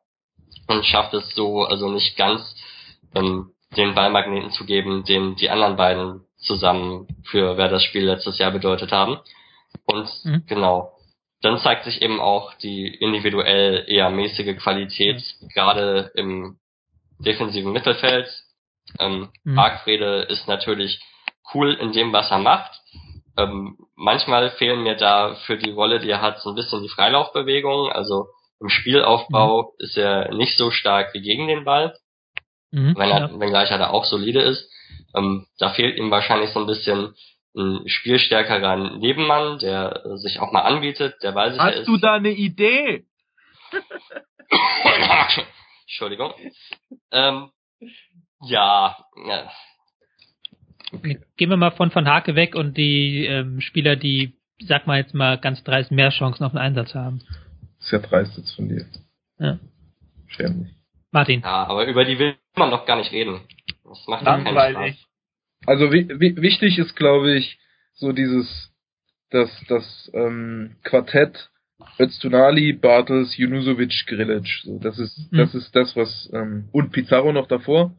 und schafft es so also nicht ganz ähm, den Ballmagneten zu geben, den die anderen beiden zusammen für wer das Spiel letztes Jahr bedeutet haben. Und Mhm. genau, dann zeigt sich eben auch die individuell eher mäßige Qualität, gerade im defensiven Mittelfeld. Ähm, Mhm. Bargfrede ist natürlich cool in dem, was er macht. Ähm, manchmal fehlen mir da für die Rolle, die er hat, so ein bisschen die Freilaufbewegungen. Also im Spielaufbau ist er nicht so stark wie gegen den Ball, Mhm, wenn er, ja. wenngleich er da auch solide ist. Ähm, da fehlt ihm wahrscheinlich so ein bisschen ein spielstärkerer Nebenmann, der äh, sich auch mal anbietet, der weiß ich Hast du da eine Idee? Entschuldigung. Ähm, ja, ja, Gehen wir mal von Van Hake weg und die ähm, Spieler, die, sag mal jetzt mal ganz dreist, mehr Chancen auf den Einsatz haben. Das ist ja dreist jetzt von dir. Ja. Schäm dich. Martin. ja, aber über die will man doch gar nicht reden. Das macht doch keinen Spaß. Also wi wi wichtig ist, glaube ich, so dieses, das, das ähm, Quartett Öztunali, Bartels, Junusovic, Grilic. So, das ist, Mhm. das ist das, was ähm, und Pizarro noch davor.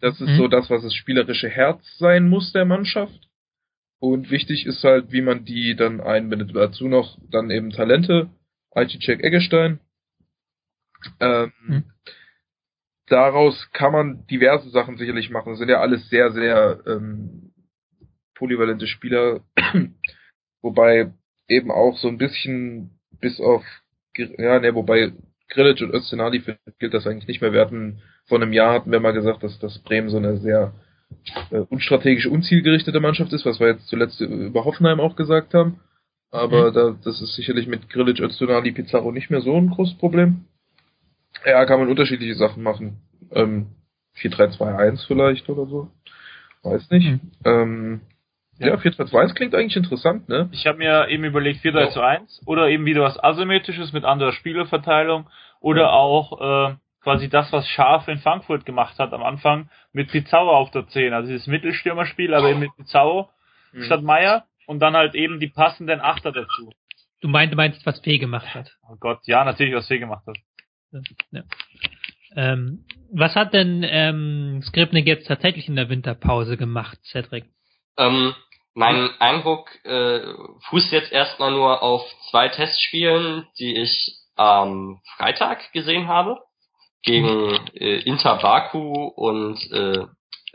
Das ist Mhm. so das, was das spielerische Herz sein muss der Mannschaft. Und wichtig ist halt, wie man die dann einbindet. Dazu noch dann eben Talente, Aichicek Eggestein. Ähm, Mhm. Daraus kann man diverse Sachen sicherlich machen. Das sind ja alles sehr, sehr ähm, polyvalente Spieler, wobei eben auch so ein bisschen bis auf ja, ne, wobei Grilic und Öztenali gilt das eigentlich nicht mehr. Wir hatten vor einem Jahr hatten wir mal gesagt, dass, dass Bremen so eine sehr äh, unstrategische, unzielgerichtete Mannschaft ist, was wir jetzt zuletzt über Hoffenheim auch gesagt haben. Aber Mhm. da, das ist sicherlich mit Grilic, Öztunali, Pizarro nicht mehr so ein großes Problem. Ja, kann man unterschiedliche Sachen machen. Ähm, 4-3-2-1 vielleicht oder so. Weiß nicht. Mhm. Ähm, ja, 4-3-2-1 klingt eigentlich interessant, ne? Ich habe mir eben überlegt 4 3 zu 1 oder eben wieder was Asymmetrisches mit anderer Spielerverteilung oder auch äh, quasi das, was Scharf in Frankfurt gemacht hat am Anfang mit Pizarro auf der 10. Also dieses Mittelstürmerspiel, aber eben mit Pizarro statt Meier und dann halt eben die passenden Achter dazu. Du meinst, meinst, was Fee gemacht hat. Oh Gott, ja, natürlich, was Fee gemacht hat. Ja. Ähm, was hat denn ähm, Skripnik jetzt tatsächlich in der Winterpause gemacht, Cedric? Ähm, mein Eindruck äh, fußt jetzt erstmal nur auf zwei Testspielen, die ich am Freitag gesehen habe. Gegen äh, Inter Baku und äh,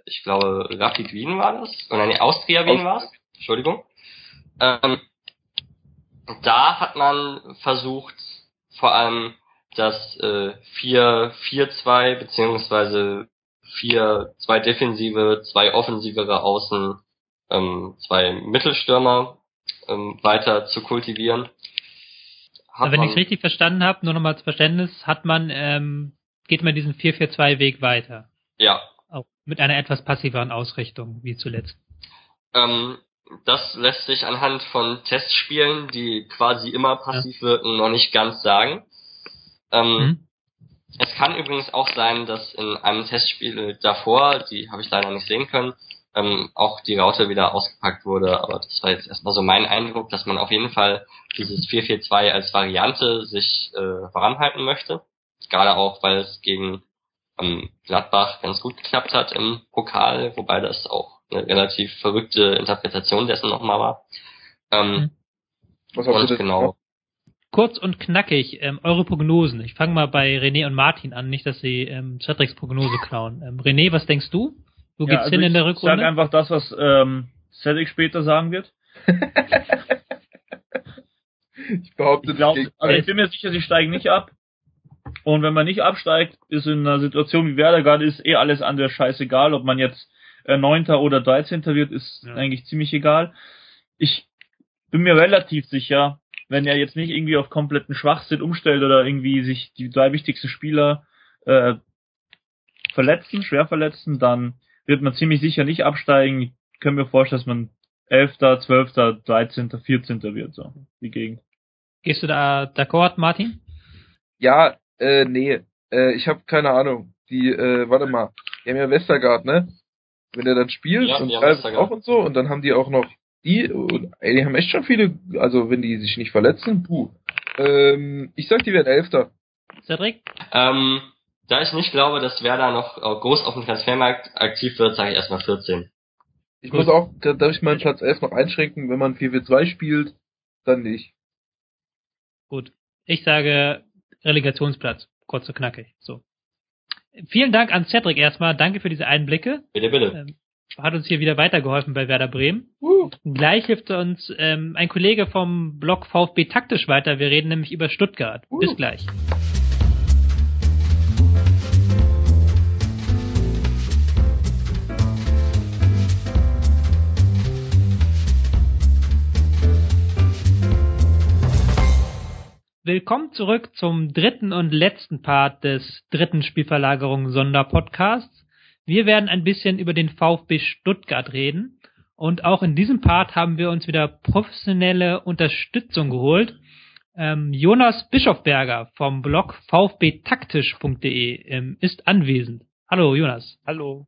ich glaube Rapid Wien war das. Oder nee, Austria Wien war es. Entschuldigung. Ähm, da hat man versucht, vor allem das äh, 4-4-2 beziehungsweise 4, zwei defensive, zwei offensivere Außen, ähm, zwei Mittelstürmer ähm, weiter zu kultivieren. Hat Aber wenn ich richtig verstanden habe, nur nochmal zum Verständnis, hat man, ähm, geht man diesen 4-4-2-Weg weiter. Ja, Auch mit einer etwas passiveren Ausrichtung, wie zuletzt. ähm, das lässt sich anhand von Testspielen, die quasi immer passiv wirken, noch nicht ganz sagen. Ähm, Mhm. Es kann übrigens auch sein, dass in einem Testspiel davor, die habe ich leider nicht sehen können, ähm, auch die Raute wieder ausgepackt wurde. Aber das war jetzt erstmal so mein Eindruck, dass man auf jeden Fall dieses 4-4-2 als Variante sich äh, voranhalten möchte. Gerade auch, weil es gegen ähm, Gladbach ganz gut geklappt hat im Pokal, wobei das auch eine relativ verrückte Interpretation dessen nochmal war. Ähm, Mhm. Was du und genau. Kurz und knackig, ähm, eure Prognosen. Ich fange mal bei René und Martin an, nicht, dass sie ähm, Cedrics Prognose klauen. Ähm, René, was denkst du? Wo geht's also hin in der Ich sag Rückrunde? einfach das, was ähm, Cedric später sagen wird. Ich behaupte, Ich, glaub, also ich bin mir sicher, sie steigen nicht ab. Und wenn man nicht absteigt, ist in einer Situation wie Werder gerade ist, eh alles andere scheißegal. Ob man jetzt äh, Neunter oder Dreizehnter wird, ist Ja. eigentlich ziemlich egal. Ich bin mir relativ sicher, wenn er jetzt nicht irgendwie auf kompletten Schwachsinn umstellt oder irgendwie sich die drei wichtigsten Spieler äh, verletzen, schwer verletzen, dann wird man ziemlich sicher nicht absteigen. Ich kann mir vorstellen, dass man Elfter, Zwölfter, Dreizehnter, Vierzehnter wird, so die Gegend. Gehst du da d'accord, Martin? Ja, äh, nee. Äh, ich habe keine Ahnung. Die, äh, warte mal, die haben ja Westergaard, ne? Wenn der dann spielt Ja, und auch und so, und dann haben die auch noch die, ey, die haben echt schon viele, also wenn die sich nicht verletzen, puh. Ähm, ich sag, die werden Elfter. Cedric? Ähm, da ich nicht glaube, dass Werder noch äh, groß auf dem Transfermarkt aktiv wird, sage ich erstmal 14. Ich Gut. muss auch, da darf ich meinen Platz 11 noch einschränken, wenn man 4-4-2 spielt, dann nicht. Gut. Ich sage Relegationsplatz. Kurz und knackig. So. Vielen Dank an Cedric erstmal. Danke für diese Einblicke. Bitte, bitte. Ähm, hat uns hier wieder weitergeholfen bei Werder Bremen. Uh. Gleich hilft uns ähm, ein Kollege vom Blog VfB taktisch weiter. Wir reden nämlich über Stuttgart. Uh. Bis gleich. Willkommen zurück zum dritten und letzten Part des dritten Spielverlagerung Sonderpodcasts. Wir werden ein bisschen über den VfB Stuttgart reden. Und auch in diesem Part haben wir uns wieder professionelle Unterstützung geholt. Ähm, Jonas Bischofberger vom Blog vfbtaktisch.de ähm, ist anwesend. Hallo Jonas. Hallo.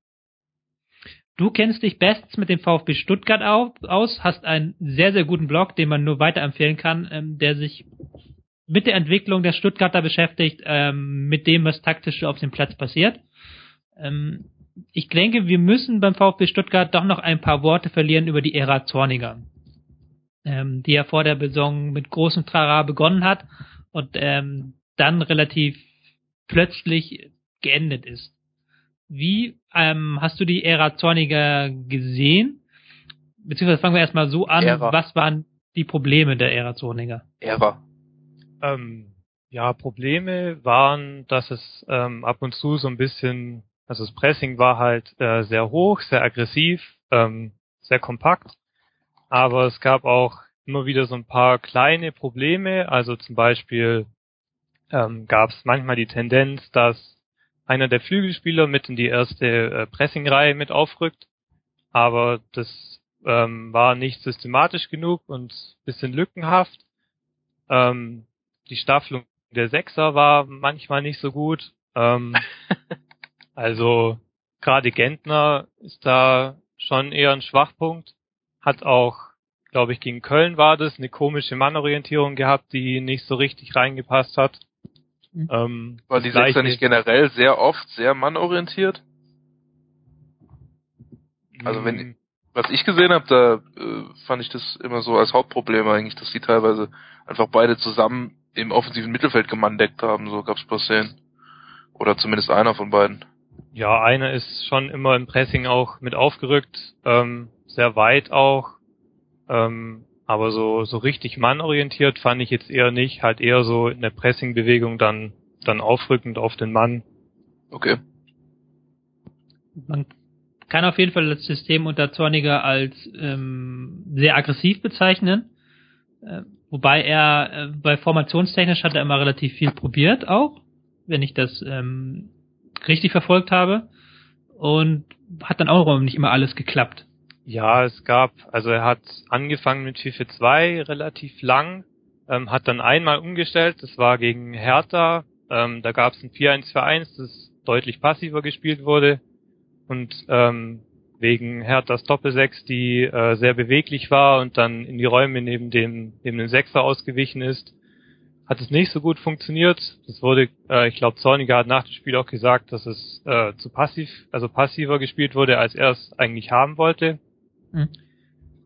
Du kennst dich bestens mit dem VfB Stuttgart au- aus, hast einen sehr, sehr guten Blog, den man nur weiterempfehlen kann, ähm, der sich mit der Entwicklung der Stuttgarter beschäftigt, ähm, mit dem, was taktisch auf dem Platz passiert. Ähm, ich denke, wir müssen beim VfB Stuttgart doch noch ein paar Worte verlieren über die Ära Zorniger, ähm, die ja vor der Saison mit großem Trara begonnen hat und ähm, dann relativ plötzlich geendet ist. Wie ähm, hast du die Ära Zorniger gesehen? Beziehungsweise fangen wir erstmal so an, Ära. was waren die Probleme der Ära Zorniger? Ära. Ähm, ja, Probleme waren, dass es ähm, ab und zu so ein bisschen, also das Pressing war halt äh, sehr hoch, sehr aggressiv, ähm, sehr kompakt, aber es gab auch immer wieder so ein paar kleine Probleme, also zum Beispiel ähm, gab es manchmal die Tendenz, dass einer der Flügelspieler mit in die erste äh, Pressingreihe mit aufrückt. Aber das ähm, war nicht systematisch genug und bisschen lückenhaft. Ähm, die Staffelung der Sechser war manchmal nicht so gut. Ähm, also gerade Gentner ist da schon eher ein Schwachpunkt. Hat auch, glaube ich, gegen Köln war das, eine komische Mannorientierung gehabt, die nicht so richtig reingepasst hat. Mhm. Ähm, war die Sechser nicht generell sehr oft sehr mannorientiert? Also wenn, mhm. was ich gesehen habe, da äh, fand ich das immer so als Hauptproblem eigentlich, dass die teilweise einfach beide zusammen im offensiven Mittelfeld gemandeckt haben, so gab's paar Szenen. Oder zumindest einer von beiden. Ja, einer ist schon immer im Pressing auch mit aufgerückt, ähm, sehr weit auch. Ähm, aber so, so richtig mannorientiert fand ich jetzt eher nicht, halt eher so in der Pressingbewegung dann, dann aufrückend auf den Mann. Okay. Man kann auf jeden Fall das System unter Zorniger als ähm, sehr aggressiv bezeichnen. Äh, wobei er äh, bei formationstechnisch hat er immer relativ viel probiert auch, wenn ich das ähm, richtig verfolgt habe. Und hat dann auch nicht immer alles geklappt. Ja, es gab, also er hat angefangen mit FIFA 2 relativ lang, ähm, hat dann einmal umgestellt, das war gegen Hertha, ähm, da gab es ein 4-1-4-1, das deutlich passiver gespielt wurde und ähm, wegen Herthas Doppel-6, die äh, sehr beweglich war und dann in die Räume neben dem, neben dem Sechser ausgewichen ist, hat es nicht so gut funktioniert. Das wurde, äh, ich glaube, Zorniger hat nach dem Spiel auch gesagt, dass es äh, zu passiv, also passiver gespielt wurde, als er es eigentlich haben wollte. Mhm.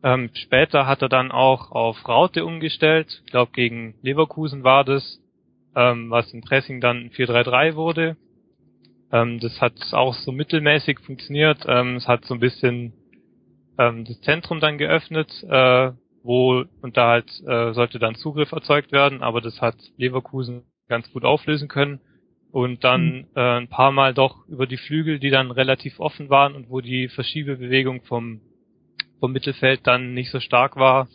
Ähm, später hat er dann auch auf Raute umgestellt. Ich glaube, gegen Leverkusen war das, ähm, was im Pressing dann 4-3-3 wurde. Ähm, das hat auch so mittelmäßig funktioniert. Ähm, es hat so ein bisschen ähm, das Zentrum dann geöffnet, äh, wo und da halt äh, sollte dann Zugriff erzeugt werden, aber das hat Leverkusen ganz gut auflösen können und dann mhm. äh, ein paar Mal doch über die Flügel, die dann relativ offen waren und wo die Verschiebebewegung vom vom Mittelfeld dann nicht so stark war,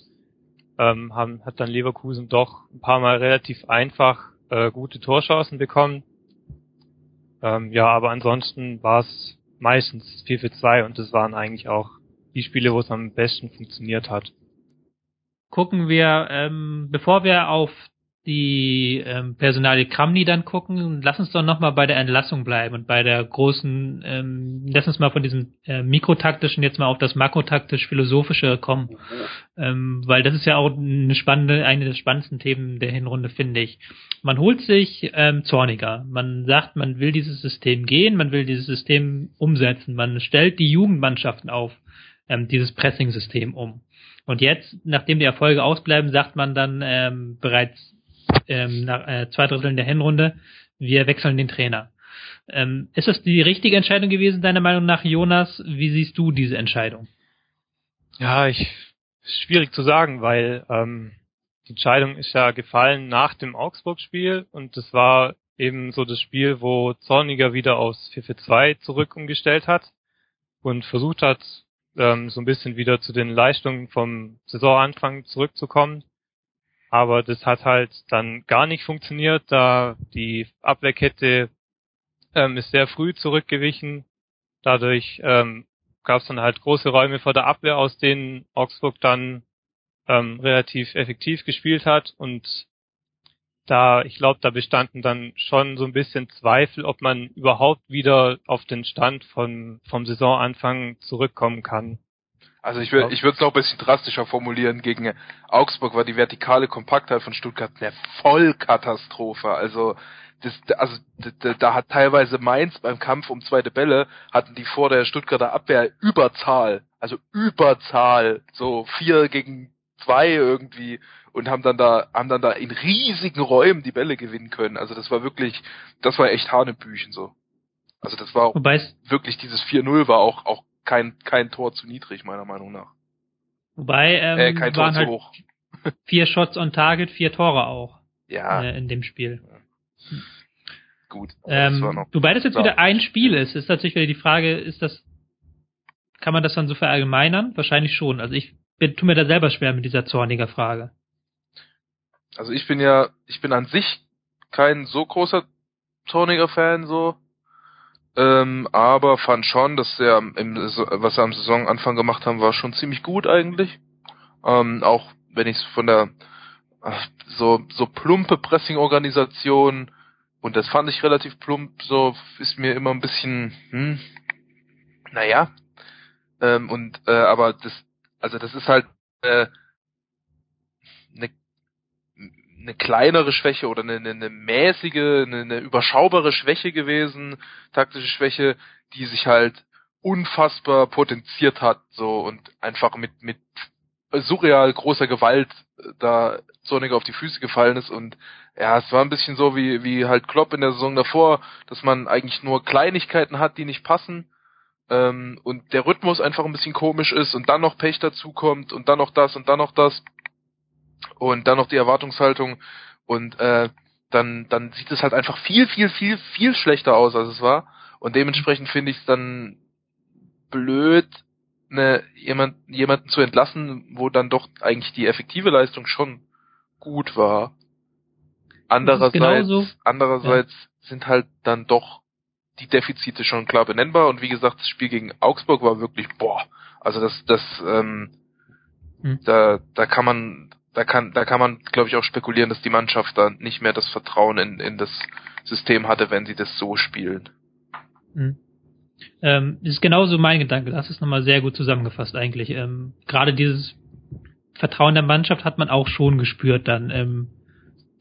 ähm, haben, hat dann Leverkusen doch ein paar Mal relativ einfach äh, gute Torchancen bekommen. Ähm, ja, aber ansonsten war es meistens 4 für 2 und das waren eigentlich auch die Spiele, wo es am besten funktioniert hat gucken wir, ähm, bevor wir auf die ähm, Personalie Kramni dann gucken, lass uns doch nochmal bei der Entlassung bleiben und bei der großen, ähm, lass uns mal von diesem äh, mikrotaktischen jetzt mal auf das makrotaktisch-philosophische kommen, ähm, weil das ist ja auch eine spannende, eine der spannendsten Themen der Hinrunde, finde ich. Man holt sich ähm, Zorniger, man sagt, man will dieses System gehen, man will dieses System umsetzen, man stellt die Jugendmannschaften auf, ähm, dieses Pressing-System um. Und jetzt, nachdem die Erfolge ausbleiben, sagt man dann ähm, bereits ähm, nach äh, zwei Dritteln der Hinrunde, wir wechseln den Trainer. Ähm, ist das die richtige Entscheidung gewesen, deiner Meinung nach, Jonas? Wie siehst du diese Entscheidung? Ja, ich schwierig zu sagen, weil ähm, die Entscheidung ist ja gefallen nach dem Augsburg-Spiel und das war eben so das Spiel, wo Zorniger wieder aus 4-4-2 zurück umgestellt hat und versucht hat, ähm, so ein bisschen wieder zu den Leistungen vom Saisonanfang zurückzukommen. Aber das hat halt dann gar nicht funktioniert, da die Abwehrkette ähm, ist sehr früh zurückgewichen. Dadurch ähm, gab es dann halt große Räume vor der Abwehr, aus denen Augsburg dann ähm, relativ effektiv gespielt hat und da, ich glaube, da bestanden dann schon so ein bisschen Zweifel, ob man überhaupt wieder auf den Stand von, vom Saisonanfang zurückkommen kann. Also ich würde ich würde es noch ein bisschen drastischer formulieren. Gegen Augsburg war die vertikale Kompaktheit von Stuttgart eine Vollkatastrophe. Also das, also da, da hat teilweise Mainz beim Kampf um zweite Bälle hatten die vor der Stuttgarter Abwehr Überzahl, also Überzahl, so vier gegen zwei irgendwie und haben dann da, haben dann da in riesigen Räumen die Bälle gewinnen können. Also das war wirklich, das war echt Hanebüchen so. Also das war auch wobei wirklich dieses 4-0 war auch, auch kein, kein Tor zu niedrig, meiner Meinung nach. Wobei, ähm, äh, kein Tor zu halt hoch. vier Shots on Target, vier Tore auch. Ja. Äh, in dem Spiel. Ja. Gut. Ähm, wobei das jetzt wieder ein Spiel ist, ist natürlich wieder die Frage, ist das, kann man das dann so verallgemeinern? Wahrscheinlich schon. Also ich bin, tu mir da selber schwer mit dieser zorniger Frage. Also ich bin ja, ich bin an sich kein so großer Zorniger Fan so. ähm, aber fand schon, dass er im, was er am Saisonanfang gemacht haben, war schon ziemlich gut eigentlich. Ähm, auch wenn ich es von der so so plumpe Pressing-Organisation und das fand ich relativ plump, so ist mir immer ein bisschen, hm, naja. Ähm, und äh, aber das, also das ist halt äh, eine eine kleinere Schwäche oder eine, eine, eine mäßige, eine, eine überschaubare Schwäche gewesen, taktische Schwäche, die sich halt unfassbar potenziert hat, so und einfach mit mit surreal großer Gewalt äh, da Zorniger auf die Füße gefallen ist und ja, es war ein bisschen so wie wie halt Klopp in der Saison davor, dass man eigentlich nur Kleinigkeiten hat, die nicht passen ähm, und der Rhythmus einfach ein bisschen komisch ist und dann noch Pech dazukommt und dann noch das und dann noch das und dann noch die Erwartungshaltung und äh, dann dann sieht es halt einfach viel viel viel viel schlechter aus als es war und dementsprechend finde ich es dann blöd ne, jemand, jemanden zu entlassen, wo dann doch eigentlich die effektive Leistung schon gut war. Andererseits, andererseits ja. sind halt dann doch die Defizite schon klar benennbar und wie gesagt, das Spiel gegen Augsburg war wirklich, boah, also das, das, ähm, hm. da, da kann man, da kann, da kann man, glaube ich, auch spekulieren, dass die Mannschaft dann nicht mehr das Vertrauen in, in das System hatte, wenn sie das so spielen. Hm. Ähm, das ist genauso mein Gedanke. Das ist nochmal sehr gut zusammengefasst eigentlich. Ähm, Gerade dieses Vertrauen der Mannschaft hat man auch schon gespürt dann im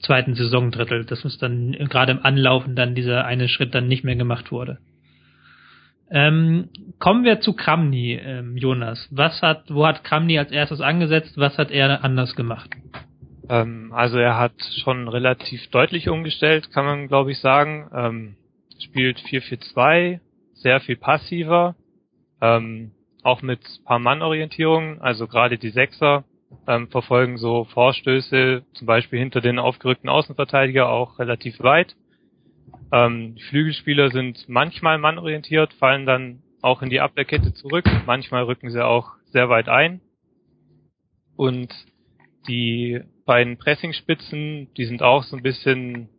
zweiten Saisondrittel, dass es dann gerade im Anlaufen dann dieser eine Schritt dann nicht mehr gemacht wurde. Ähm, kommen wir zu Kramny, ähm, Jonas. Was hat, wo hat Kramny als erstes angesetzt? Was hat er anders gemacht? Ähm, also er hat schon relativ deutlich umgestellt, kann man glaube ich sagen. Ähm, spielt 4-4-2, sehr viel passiver, ähm, auch mit paar Mann-Orientierung, also gerade die Sechser ähm, verfolgen so Vorstöße, zum Beispiel hinter den aufgerückten Außenverteidiger auch relativ weit. Ähm, die Flügelspieler sind manchmal mannorientiert, fallen dann auch in die Abwehrkette zurück, manchmal rücken sie auch sehr weit ein. Und die beiden Pressingspitzen, die sind auch so ein bisschen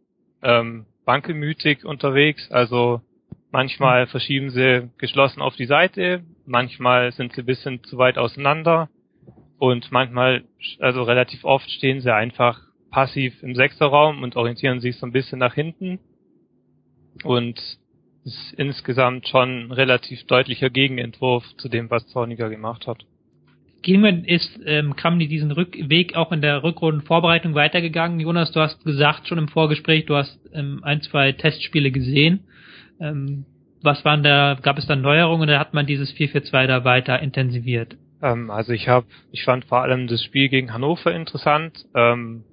ähm, wankelmütig unterwegs, also Manchmal verschieben sie geschlossen auf die Seite, manchmal sind sie ein bisschen zu weit auseinander und manchmal, also relativ oft stehen sie einfach passiv im Sechserraum und orientieren sich so ein bisschen nach hinten und ist insgesamt schon ein relativ deutlicher Gegenentwurf zu dem, was Zorniger gemacht hat. Gegen ist ähm, Kramny diesen Rückweg auch in der Rückrundenvorbereitung weitergegangen. Jonas, du hast gesagt schon im Vorgespräch, du hast ähm, ein, zwei Testspiele gesehen. Ähm, was waren da, gab es da Neuerungen oder hat man dieses 4-4-2 da weiter intensiviert? Ähm, also ich habe, ich fand vor allem das Spiel gegen Hannover interessant, ähm,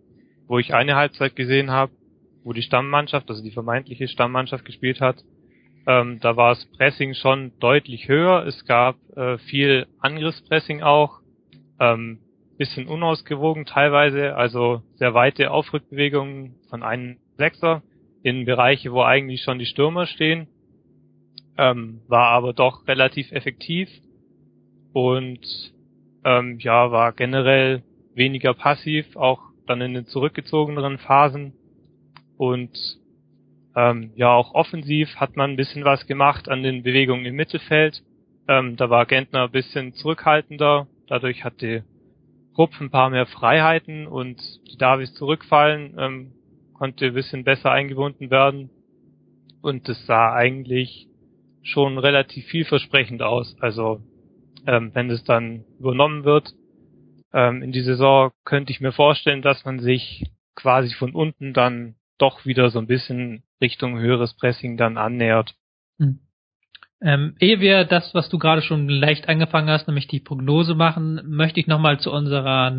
wo ich eine Halbzeit gesehen habe, wo die Stammmannschaft, also die vermeintliche Stammmannschaft gespielt hat. Ähm, da war das Pressing schon deutlich höher. Es gab äh, viel Angriffspressing auch, ähm, bisschen unausgewogen teilweise, also sehr weite Aufrückbewegungen von einem Sechser in Bereiche, wo eigentlich schon die Stürmer stehen, ähm, war aber doch relativ effektiv und ähm, ja, war generell weniger passiv, auch dann in den zurückgezogeneren Phasen und ähm, ja, auch offensiv hat man ein bisschen was gemacht an den Bewegungen im Mittelfeld. Ähm, da war Gentner ein bisschen zurückhaltender, dadurch hat die Rupp ein paar mehr Freiheiten und die Davis zurückfallen, ähm, konnte ein bisschen besser eingebunden werden. Und es sah eigentlich schon relativ vielversprechend aus. Also ähm, wenn es dann übernommen wird ähm, in die Saison, könnte ich mir vorstellen, dass man sich quasi von unten dann doch wieder so ein bisschen Richtung höheres Pressing dann annähert. Hm. Ähm, ehe wir das, was du gerade schon leicht angefangen hast, nämlich die Prognose machen, möchte ich nochmal zu unserer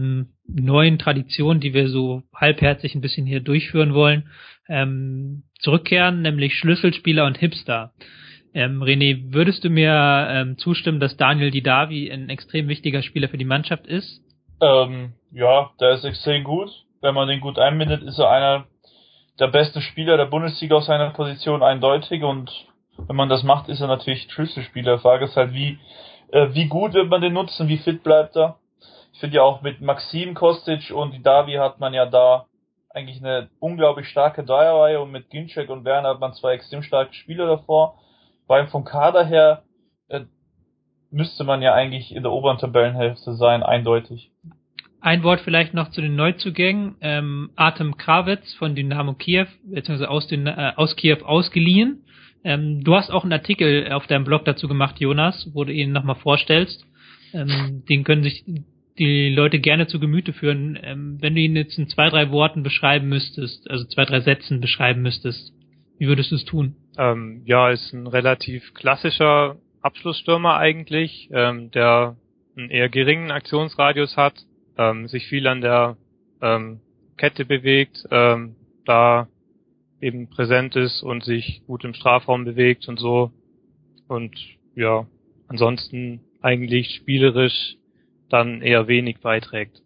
neuen Tradition, die wir so halbherzig ein bisschen hier durchführen wollen, ähm, zurückkehren, nämlich Schlüsselspieler und Hipster. Ähm, René, würdest du mir ähm, zustimmen, dass Daniel Didavi ein extrem wichtiger Spieler für die Mannschaft ist? Ähm, ja, der ist extrem gut. Wenn man den gut einbindet, ist er einer der besten Spieler der Bundesliga auf seiner Position eindeutig und wenn man das macht, ist er natürlich Schlüsselspieler. Frage ist halt, wie, äh, wie gut wird man den nutzen, wie fit bleibt er? Ich finde ja auch mit Maxim Kostic und Davi hat man ja da eigentlich eine unglaublich starke Dreierreihe und mit Ginczek und Werner hat man zwei extrem starke Spieler davor. Weil vom Kader her äh, müsste man ja eigentlich in der oberen Tabellenhälfte sein, eindeutig. Ein Wort vielleicht noch zu den Neuzugängen. Ähm, Artem Krawitz von Dynamo Kiew, beziehungsweise aus, den, äh, aus Kiew ausgeliehen. Ähm, du hast auch einen Artikel auf deinem Blog dazu gemacht, Jonas, wo du ihn nochmal vorstellst. Ähm, den können sich die Leute gerne zu Gemüte führen. Ähm, wenn du ihn jetzt in zwei, drei Worten beschreiben müsstest, also zwei, drei Sätzen beschreiben müsstest, wie würdest du es tun? Ähm, ja, ist ein relativ klassischer Abschlussstürmer eigentlich, ähm, der einen eher geringen Aktionsradius hat, ähm, sich viel an der ähm, Kette bewegt, ähm, da eben präsent ist und sich gut im Strafraum bewegt und so. Und ja, ansonsten eigentlich spielerisch dann eher wenig beiträgt.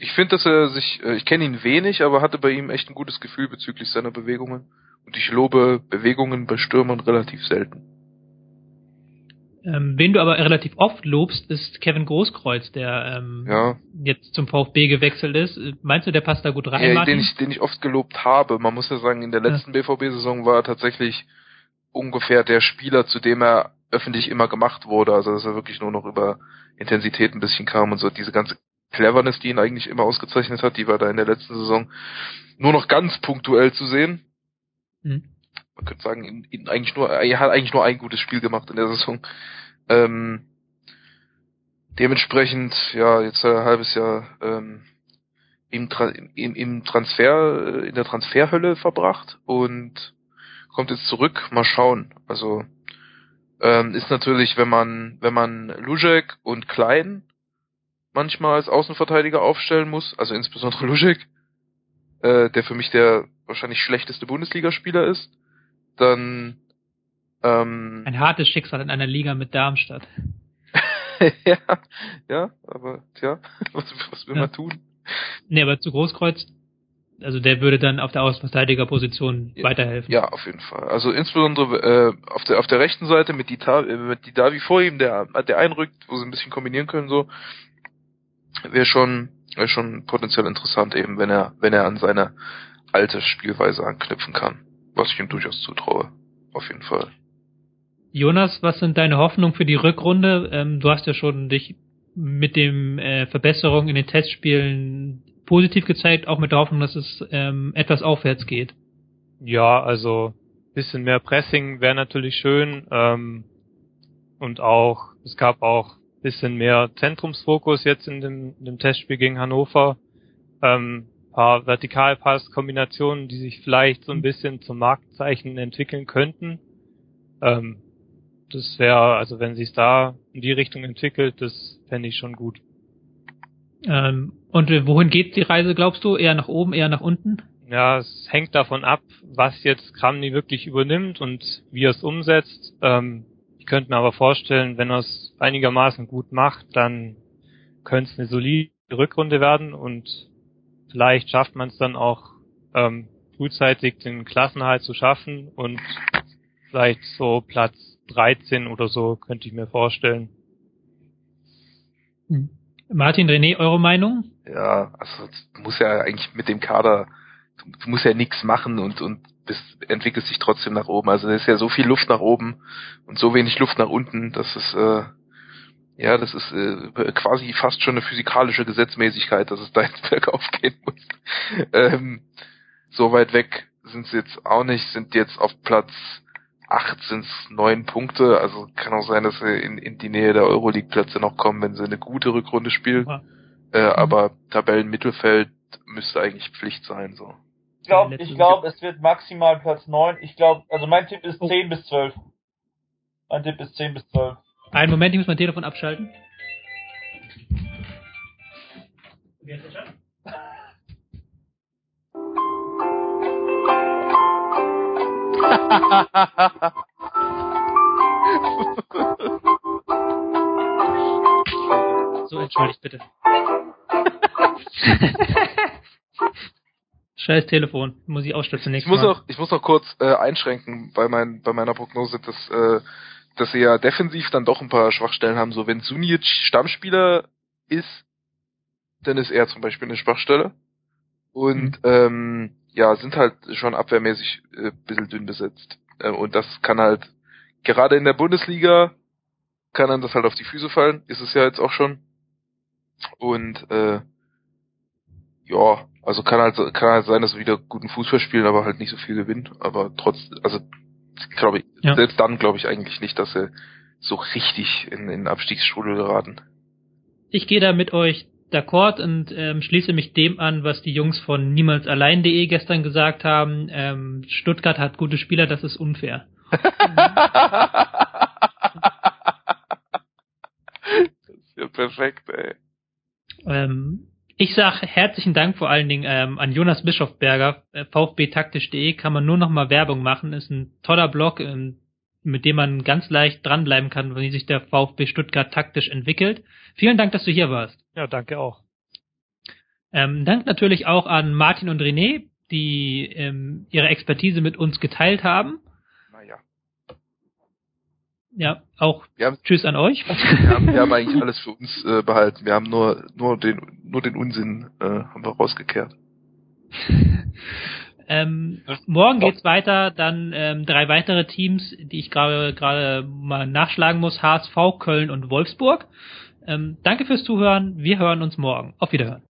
Ich finde, dass er sich, äh, ich kenne ihn wenig, aber hatte bei ihm echt ein gutes Gefühl bezüglich seiner Bewegungen. Und ich lobe Bewegungen bei Stürmern relativ selten. Ähm, wen du aber relativ oft lobst, ist Kevin Großkreuz, der ähm, Ja. jetzt zum VfB gewechselt ist. Meinst du, der passt da gut rein, Ja, den ich, den ich oft gelobt habe. Man muss ja sagen, in der letzten BVB-Saison war er tatsächlich ungefähr der Spieler, zu dem er öffentlich immer gemacht wurde. Also dass er wirklich nur noch über Intensität ein bisschen kam und so diese ganze Cleverness, die ihn eigentlich immer ausgezeichnet hat, die war da in der letzten Saison nur noch ganz punktuell zu sehen. Hm. Man könnte sagen, ihn, ihn eigentlich nur, er hat eigentlich nur ein gutes Spiel gemacht in der Saison. Ähm, dementsprechend, ja, jetzt ein halbes Jahr ähm, im, Tra im, im Transfer, äh, in der Transferhölle verbracht und kommt jetzt zurück. Mal schauen. Also ähm, ist natürlich, wenn man, wenn man Lujek und Klein manchmal als Außenverteidiger aufstellen muss, also insbesondere Lujek, äh, der für mich der wahrscheinlich schlechteste Bundesligaspieler ist, dann ähm, Ein hartes Schicksal in einer Liga mit Darmstadt. ja, ja, aber tja, was, was will Ja. man tun? Nee, aber zu Großkreuz, also der würde dann auf der Außenverteidigerposition Ja. weiterhelfen. Ja, auf jeden Fall. Also insbesondere äh, auf der auf der rechten Seite mit die äh, mit die Davi vor ihm, der der einrückt, wo sie ein bisschen kombinieren können so, wäre schon wäre schon potenziell interessant eben, wenn er wenn er an seine alte Spielweise anknüpfen kann, was ich ihm durchaus zutraue. Auf jeden Fall. Jonas, was sind deine Hoffnungen für die Rückrunde? Ähm, du hast ja schon dich mit dem äh, Verbesserung in den Testspielen positiv gezeigt, auch mit der Hoffnung, dass es ähm, etwas aufwärts geht. Ja, also bisschen mehr Pressing wäre natürlich schön. Ähm, und auch, es gab auch bisschen mehr Zentrumsfokus jetzt in dem, in dem Testspiel gegen Hannover. Ähm, paar Vertikalpass-Kombinationen, die sich vielleicht so ein bisschen zum Marktzeichen entwickeln könnten. Ähm, das wäre, also wenn sich da in die Richtung entwickelt, das fände ich schon gut. Ähm, und äh, wohin geht die Reise, glaubst du? Eher nach oben, eher nach unten? Ja, es hängt davon ab, was jetzt Kramny wirklich übernimmt und wie er es umsetzt. Ähm, ich könnte mir aber vorstellen, wenn er es einigermaßen gut macht, dann könnte es eine solide Rückrunde werden und vielleicht schafft man es dann auch ähm, frühzeitig den Klassenhalt zu schaffen und vielleicht so Platz 13 oder so könnte ich mir vorstellen. Hm. Martin, René, eure Meinung? Ja, also du musst ja eigentlich mit dem Kader, du, du musst ja nichts machen und und bist, entwickelst dich trotzdem nach oben. Also da ist ja so viel Luft nach oben und so wenig Luft nach unten, dass es äh, ja, das ist äh, quasi fast schon eine physikalische Gesetzmäßigkeit, dass es da jetzt bergauf gehen muss. ähm, so weit weg sind sie jetzt auch nicht, sind jetzt auf Platz 8 sind es neun Punkte, also kann auch sein, dass sie in, in die Nähe der Euroleague-Plätze noch kommen, wenn sie eine gute Rückrunde spielen. Ja. Äh, aber Tabellenmittelfeld müsste eigentlich Pflicht sein, so. Ich glaube, ich glaub, es wird maximal Platz 9. Ich glaube, also mein Tipp ist Oh. 10 bis 12. Mein Tipp ist 10 bis 12. Einen Moment, ich muss mein Telefon abschalten. So, entschuldigt bitte. Scheiß Telefon, muss ich ausstellen Ich zunächst muss mal. noch, ich muss noch kurz äh, einschränken bei, mein, bei meiner Prognose, dass, äh, dass sie ja defensiv dann doch ein paar Schwachstellen haben. So, wenn Sunic Stammspieler ist, dann ist er zum Beispiel eine Schwachstelle. Und ähm, ja, sind halt schon abwehrmäßig äh, ein bisschen dünn besetzt. Ähm, und das kann halt, gerade in der Bundesliga, kann dann das halt auf die Füße fallen, ist es ja jetzt auch schon. Und äh, ja, also kann halt kann halt sein, dass wir wieder guten Fußball spielen, aber halt nicht so viel gewinnen. Aber trotz, also glaube ich, Ja. selbst dann glaube ich eigentlich nicht, dass sie so richtig in, in den Abstiegsstrudel geraten. Ich gehe da mit euch d'accord und ähm, schließe mich dem an, was die Jungs von niemalsallein.de gestern gesagt haben. Ähm, Stuttgart hat gute Spieler, das ist unfair. das ist ja perfekt, ey. Ähm, ich sag herzlichen Dank vor allen Dingen ähm, an Jonas Bischofberger, äh, VfBtaktisch.de kann man nur noch mal Werbung machen, ist ein toller Blog, ähm, mit dem man ganz leicht dranbleiben kann, wie sich der VfB Stuttgart taktisch entwickelt. Vielen Dank, dass du hier warst. Ja, danke auch. Ähm, Dank natürlich auch an Martin und René, die ähm, ihre Expertise mit uns geteilt haben. Ja, auch haben, Tschüss an euch. wir haben, wir haben eigentlich alles für uns äh, behalten. Wir haben nur, nur den, nur den Unsinn äh, haben wir rausgekehrt. Ähm, morgen geht's weiter, dann ähm, drei weitere Teams, die ich gerade gerade mal nachschlagen muss: HSV, Köln und Wolfsburg. Ähm, danke fürs Zuhören. Wir hören uns morgen. Auf Wiederhören.